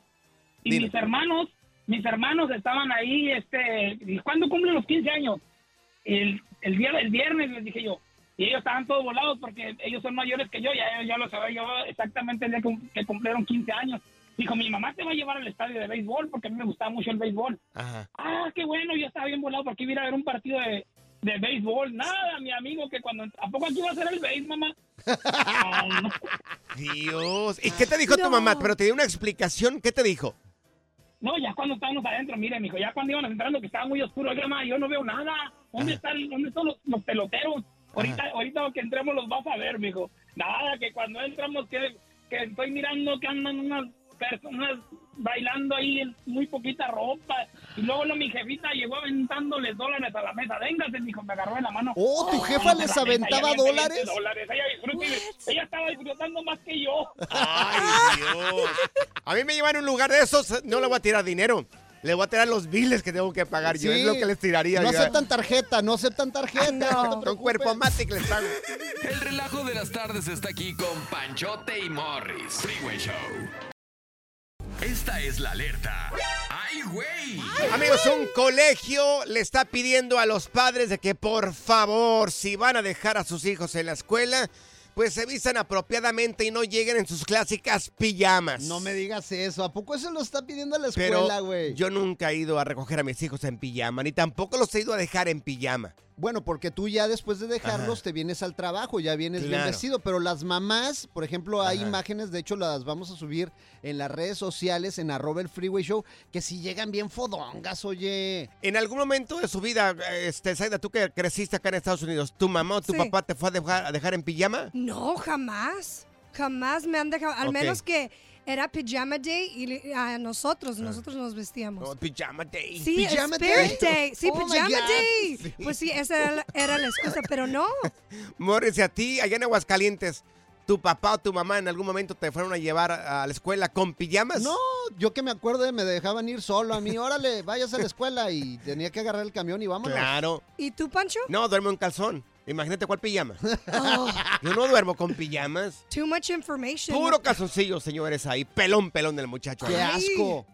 Speaker 18: y mis hermanos, mis hermanos estaban ahí, este, ¿cuándo cumplen los 15 años? El, el día del viernes les dije yo. Y ellos estaban todos volados porque ellos son mayores que yo, ya, ya los había llevado exactamente el día que, que cumplieron 15 años. Dijo, mi mamá te va a llevar al estadio de béisbol porque a mí me gustaba mucho el béisbol.
Speaker 1: Ajá.
Speaker 18: Ah, qué bueno, yo estaba bien volado porque iba a ir a ver un partido de, de béisbol. Nada, mi amigo, que cuando... ¿A poco aquí va a ser el béis, mamá? No.
Speaker 1: Dios. ¿Y qué te dijo tu mamá? Pero te dio una explicación. ¿Qué te dijo?
Speaker 18: No, ya cuando estábamos adentro, mire, mijo, ya cuando íbamos entrando que estaba muy oscuro, oiga, mamá, yo no veo nada. ¿Dónde, están, dónde están los, los peloteros? Ahorita, ahorita que entremos los vas a ver, mijo. Nada, que cuando entramos que, que estoy mirando que andan unas personas bailando ahí en muy poquita ropa. Y luego lo, mi jefita llegó aventándoles dólares a la mesa. Véngase, mijo, me agarró de la mano.
Speaker 2: Oh, ¿tu jefa les
Speaker 18: la mesa,
Speaker 2: aventaba
Speaker 18: y había 20
Speaker 2: dólares?
Speaker 18: dólares. Ella, estaba disfrutando más que yo.
Speaker 1: Ay, Dios. A mí me llevan a un lugar de esos, no le voy a tirar dinero. Le voy a tirar los biles que tengo que pagar yo. Es lo que les tiraría.
Speaker 2: No aceptan tarjeta, no aceptan tarjeta. No,
Speaker 1: Con cuerpo matic les pago.
Speaker 4: El relajo de las tardes está aquí con Panchote y Morris. Freeway Show. Esta es la alerta. ¡Ay, güey!
Speaker 1: Amigos, un colegio le está pidiendo a los padres de que por favor, si van a dejar a sus hijos en la escuela, pues se vistan apropiadamente y no lleguen en sus clásicas pijamas.
Speaker 2: No me digas eso. ¿A poco eso lo está pidiendo la escuela, güey?
Speaker 1: yo nunca he ido a recoger a mis hijos en pijama, ni tampoco los he ido a dejar en pijama.
Speaker 2: Bueno, porque tú ya después de dejarlos te vienes al trabajo, ya vienes bien
Speaker 1: Claro.
Speaker 2: vestido, pero las mamás, por ejemplo, hay
Speaker 1: Ajá.
Speaker 2: imágenes, de hecho las vamos a subir en las redes sociales, en arroba el freeway show, que si llegan bien fodongas, oye.
Speaker 1: En algún momento de su vida, este, Zaida, tú que creciste acá en Estados Unidos, ¿tu mamá o tu
Speaker 3: Sí.
Speaker 1: papá te fue a dejar, a dejar en pijama?
Speaker 3: No, jamás. Jamás me han dejado. Al menos que era pajama day y a nosotros,
Speaker 2: Ah.
Speaker 3: nosotros nos vestíamos.
Speaker 1: Oh, pijama day.
Speaker 3: Sí,
Speaker 1: Pijama
Speaker 3: Spirit
Speaker 1: day.
Speaker 3: Day. Sí,
Speaker 1: Oh God.
Speaker 3: Day.
Speaker 1: Sí.
Speaker 3: Pues sí, esa era la, era la excusa, pero no.
Speaker 1: Morris, a ti, allá en Aguascalientes, ¿tu papá o tu mamá en algún momento te fueron a llevar a, a la escuela con pijamas?
Speaker 2: No, yo que me acuerdo me dejaban ir solo a mí, órale, vayas a la escuela y tenía que agarrar el camión y vámonos.
Speaker 1: Claro.
Speaker 3: ¿Y tú, Pancho?
Speaker 1: No, duermo en calzón. Imagínate cuál pijama.
Speaker 3: Oh,
Speaker 1: Yo no duermo con pijamas.
Speaker 3: too much information.
Speaker 1: Puro calzoncillo, señores, ahí. Pelón, pelón del muchacho.
Speaker 2: ¡Qué
Speaker 1: ahí.
Speaker 2: asco!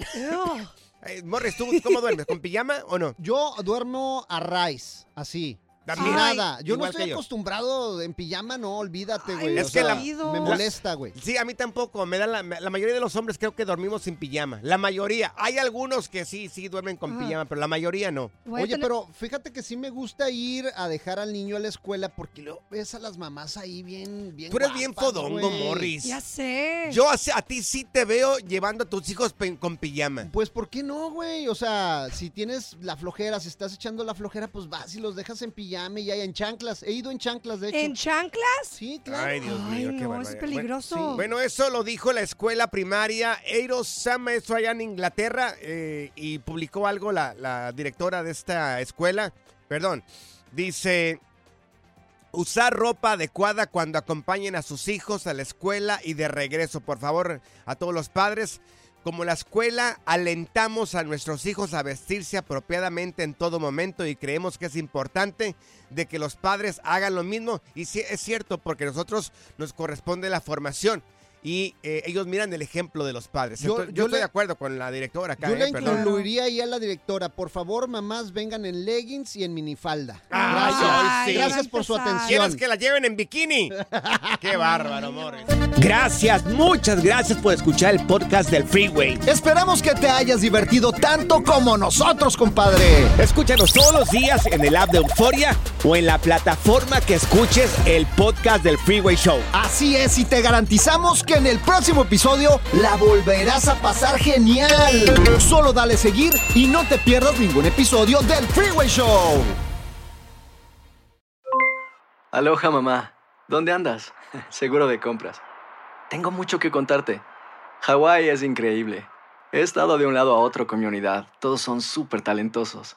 Speaker 1: Morris, ¿tú cómo duermes? ¿Con pijama o no?
Speaker 2: Yo duermo a rise, así.
Speaker 1: También.
Speaker 2: Nada. Yo no estoy
Speaker 1: que yo.
Speaker 2: acostumbrado en pijama, no, olvídate,
Speaker 3: Ay,
Speaker 2: güey. o
Speaker 1: Es que
Speaker 2: sea,
Speaker 1: la-
Speaker 2: me molesta, güey.
Speaker 1: Sí, a mí tampoco. Me da la, la mayoría de los hombres creo que dormimos sin pijama. La mayoría. Hay algunos que sí, sí duermen con
Speaker 3: Ajá.
Speaker 1: pijama, pero la mayoría no.
Speaker 3: Voy a
Speaker 2: Oye,
Speaker 3: tener-
Speaker 2: pero fíjate que sí me gusta ir a dejar al niño a la escuela porque luego ves a las mamás ahí bien, bien
Speaker 1: Tú eres bien
Speaker 2: guapas,
Speaker 1: fodongo,
Speaker 2: güey.
Speaker 1: Morris.
Speaker 3: Ya sé.
Speaker 1: Yo a, a ti sí te veo llevando a tus hijos pe- con pijama.
Speaker 2: Pues, ¿por qué no, güey? O sea, si tienes la flojera, si estás echando la flojera, pues vas y los dejas en y ya en chanclas. He ido en chanclas, de hecho.
Speaker 3: ¿En chanclas?
Speaker 2: Sí, claro.
Speaker 1: Ay, Dios
Speaker 3: Ay,
Speaker 1: mío, qué
Speaker 3: no, es peligroso.
Speaker 1: Bueno, Bueno, eso lo dijo la escuela primaria Eiro Sama, eso allá en Inglaterra, eh, y publicó algo la, la directora de esta escuela. Perdón, dice, usar ropa adecuada cuando acompañen a sus hijos a la escuela y de regreso. Por favor, a todos los padres. Como la escuela, alentamos a nuestros hijos a vestirse apropiadamente en todo momento y creemos que es importante de que los padres hagan lo mismo. Y sí, es cierto, porque nosotros nos corresponde la formación y eh, ellos miran el ejemplo de los padres.
Speaker 2: Yo-
Speaker 1: Entonces, yo,
Speaker 2: yo
Speaker 1: estoy
Speaker 2: le-
Speaker 1: de acuerdo con la directora acá.
Speaker 2: Yo
Speaker 1: eh,
Speaker 2: le incluiría ahí a la directora. Por favor, mamás, vengan en leggings y en minifalda.
Speaker 1: Ay,
Speaker 2: Gracias.
Speaker 1: ay, sí.
Speaker 2: Gracias por su atención.
Speaker 1: ¿Quieres que la lleven en bikini? ¡Qué bárbaro, Morris! Gracias, muchas gracias por escuchar el podcast del Freeway.
Speaker 2: Esperamos que te hayas divertido tanto como nosotros, compadre.
Speaker 1: Escúchanos todos los días en el app de Euforia o en la plataforma que escuches el podcast del Freeway Show.
Speaker 2: Así es, y te garantizamos que en el próximo episodio la volverás a pasar genial. Solo dale seguir y no te pierdas ningún episodio del Freeway Show.
Speaker 14: Aloha mamá, ¿dónde andas? seguro de compras. Tengo mucho que contarte. Hawái es increíble. He estado de un lado a otro con mi unidad. Todos son súper talentosos.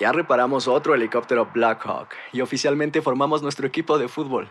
Speaker 14: Ya reparamos otro helicóptero Blackhawk y oficialmente formamos nuestro equipo de fútbol.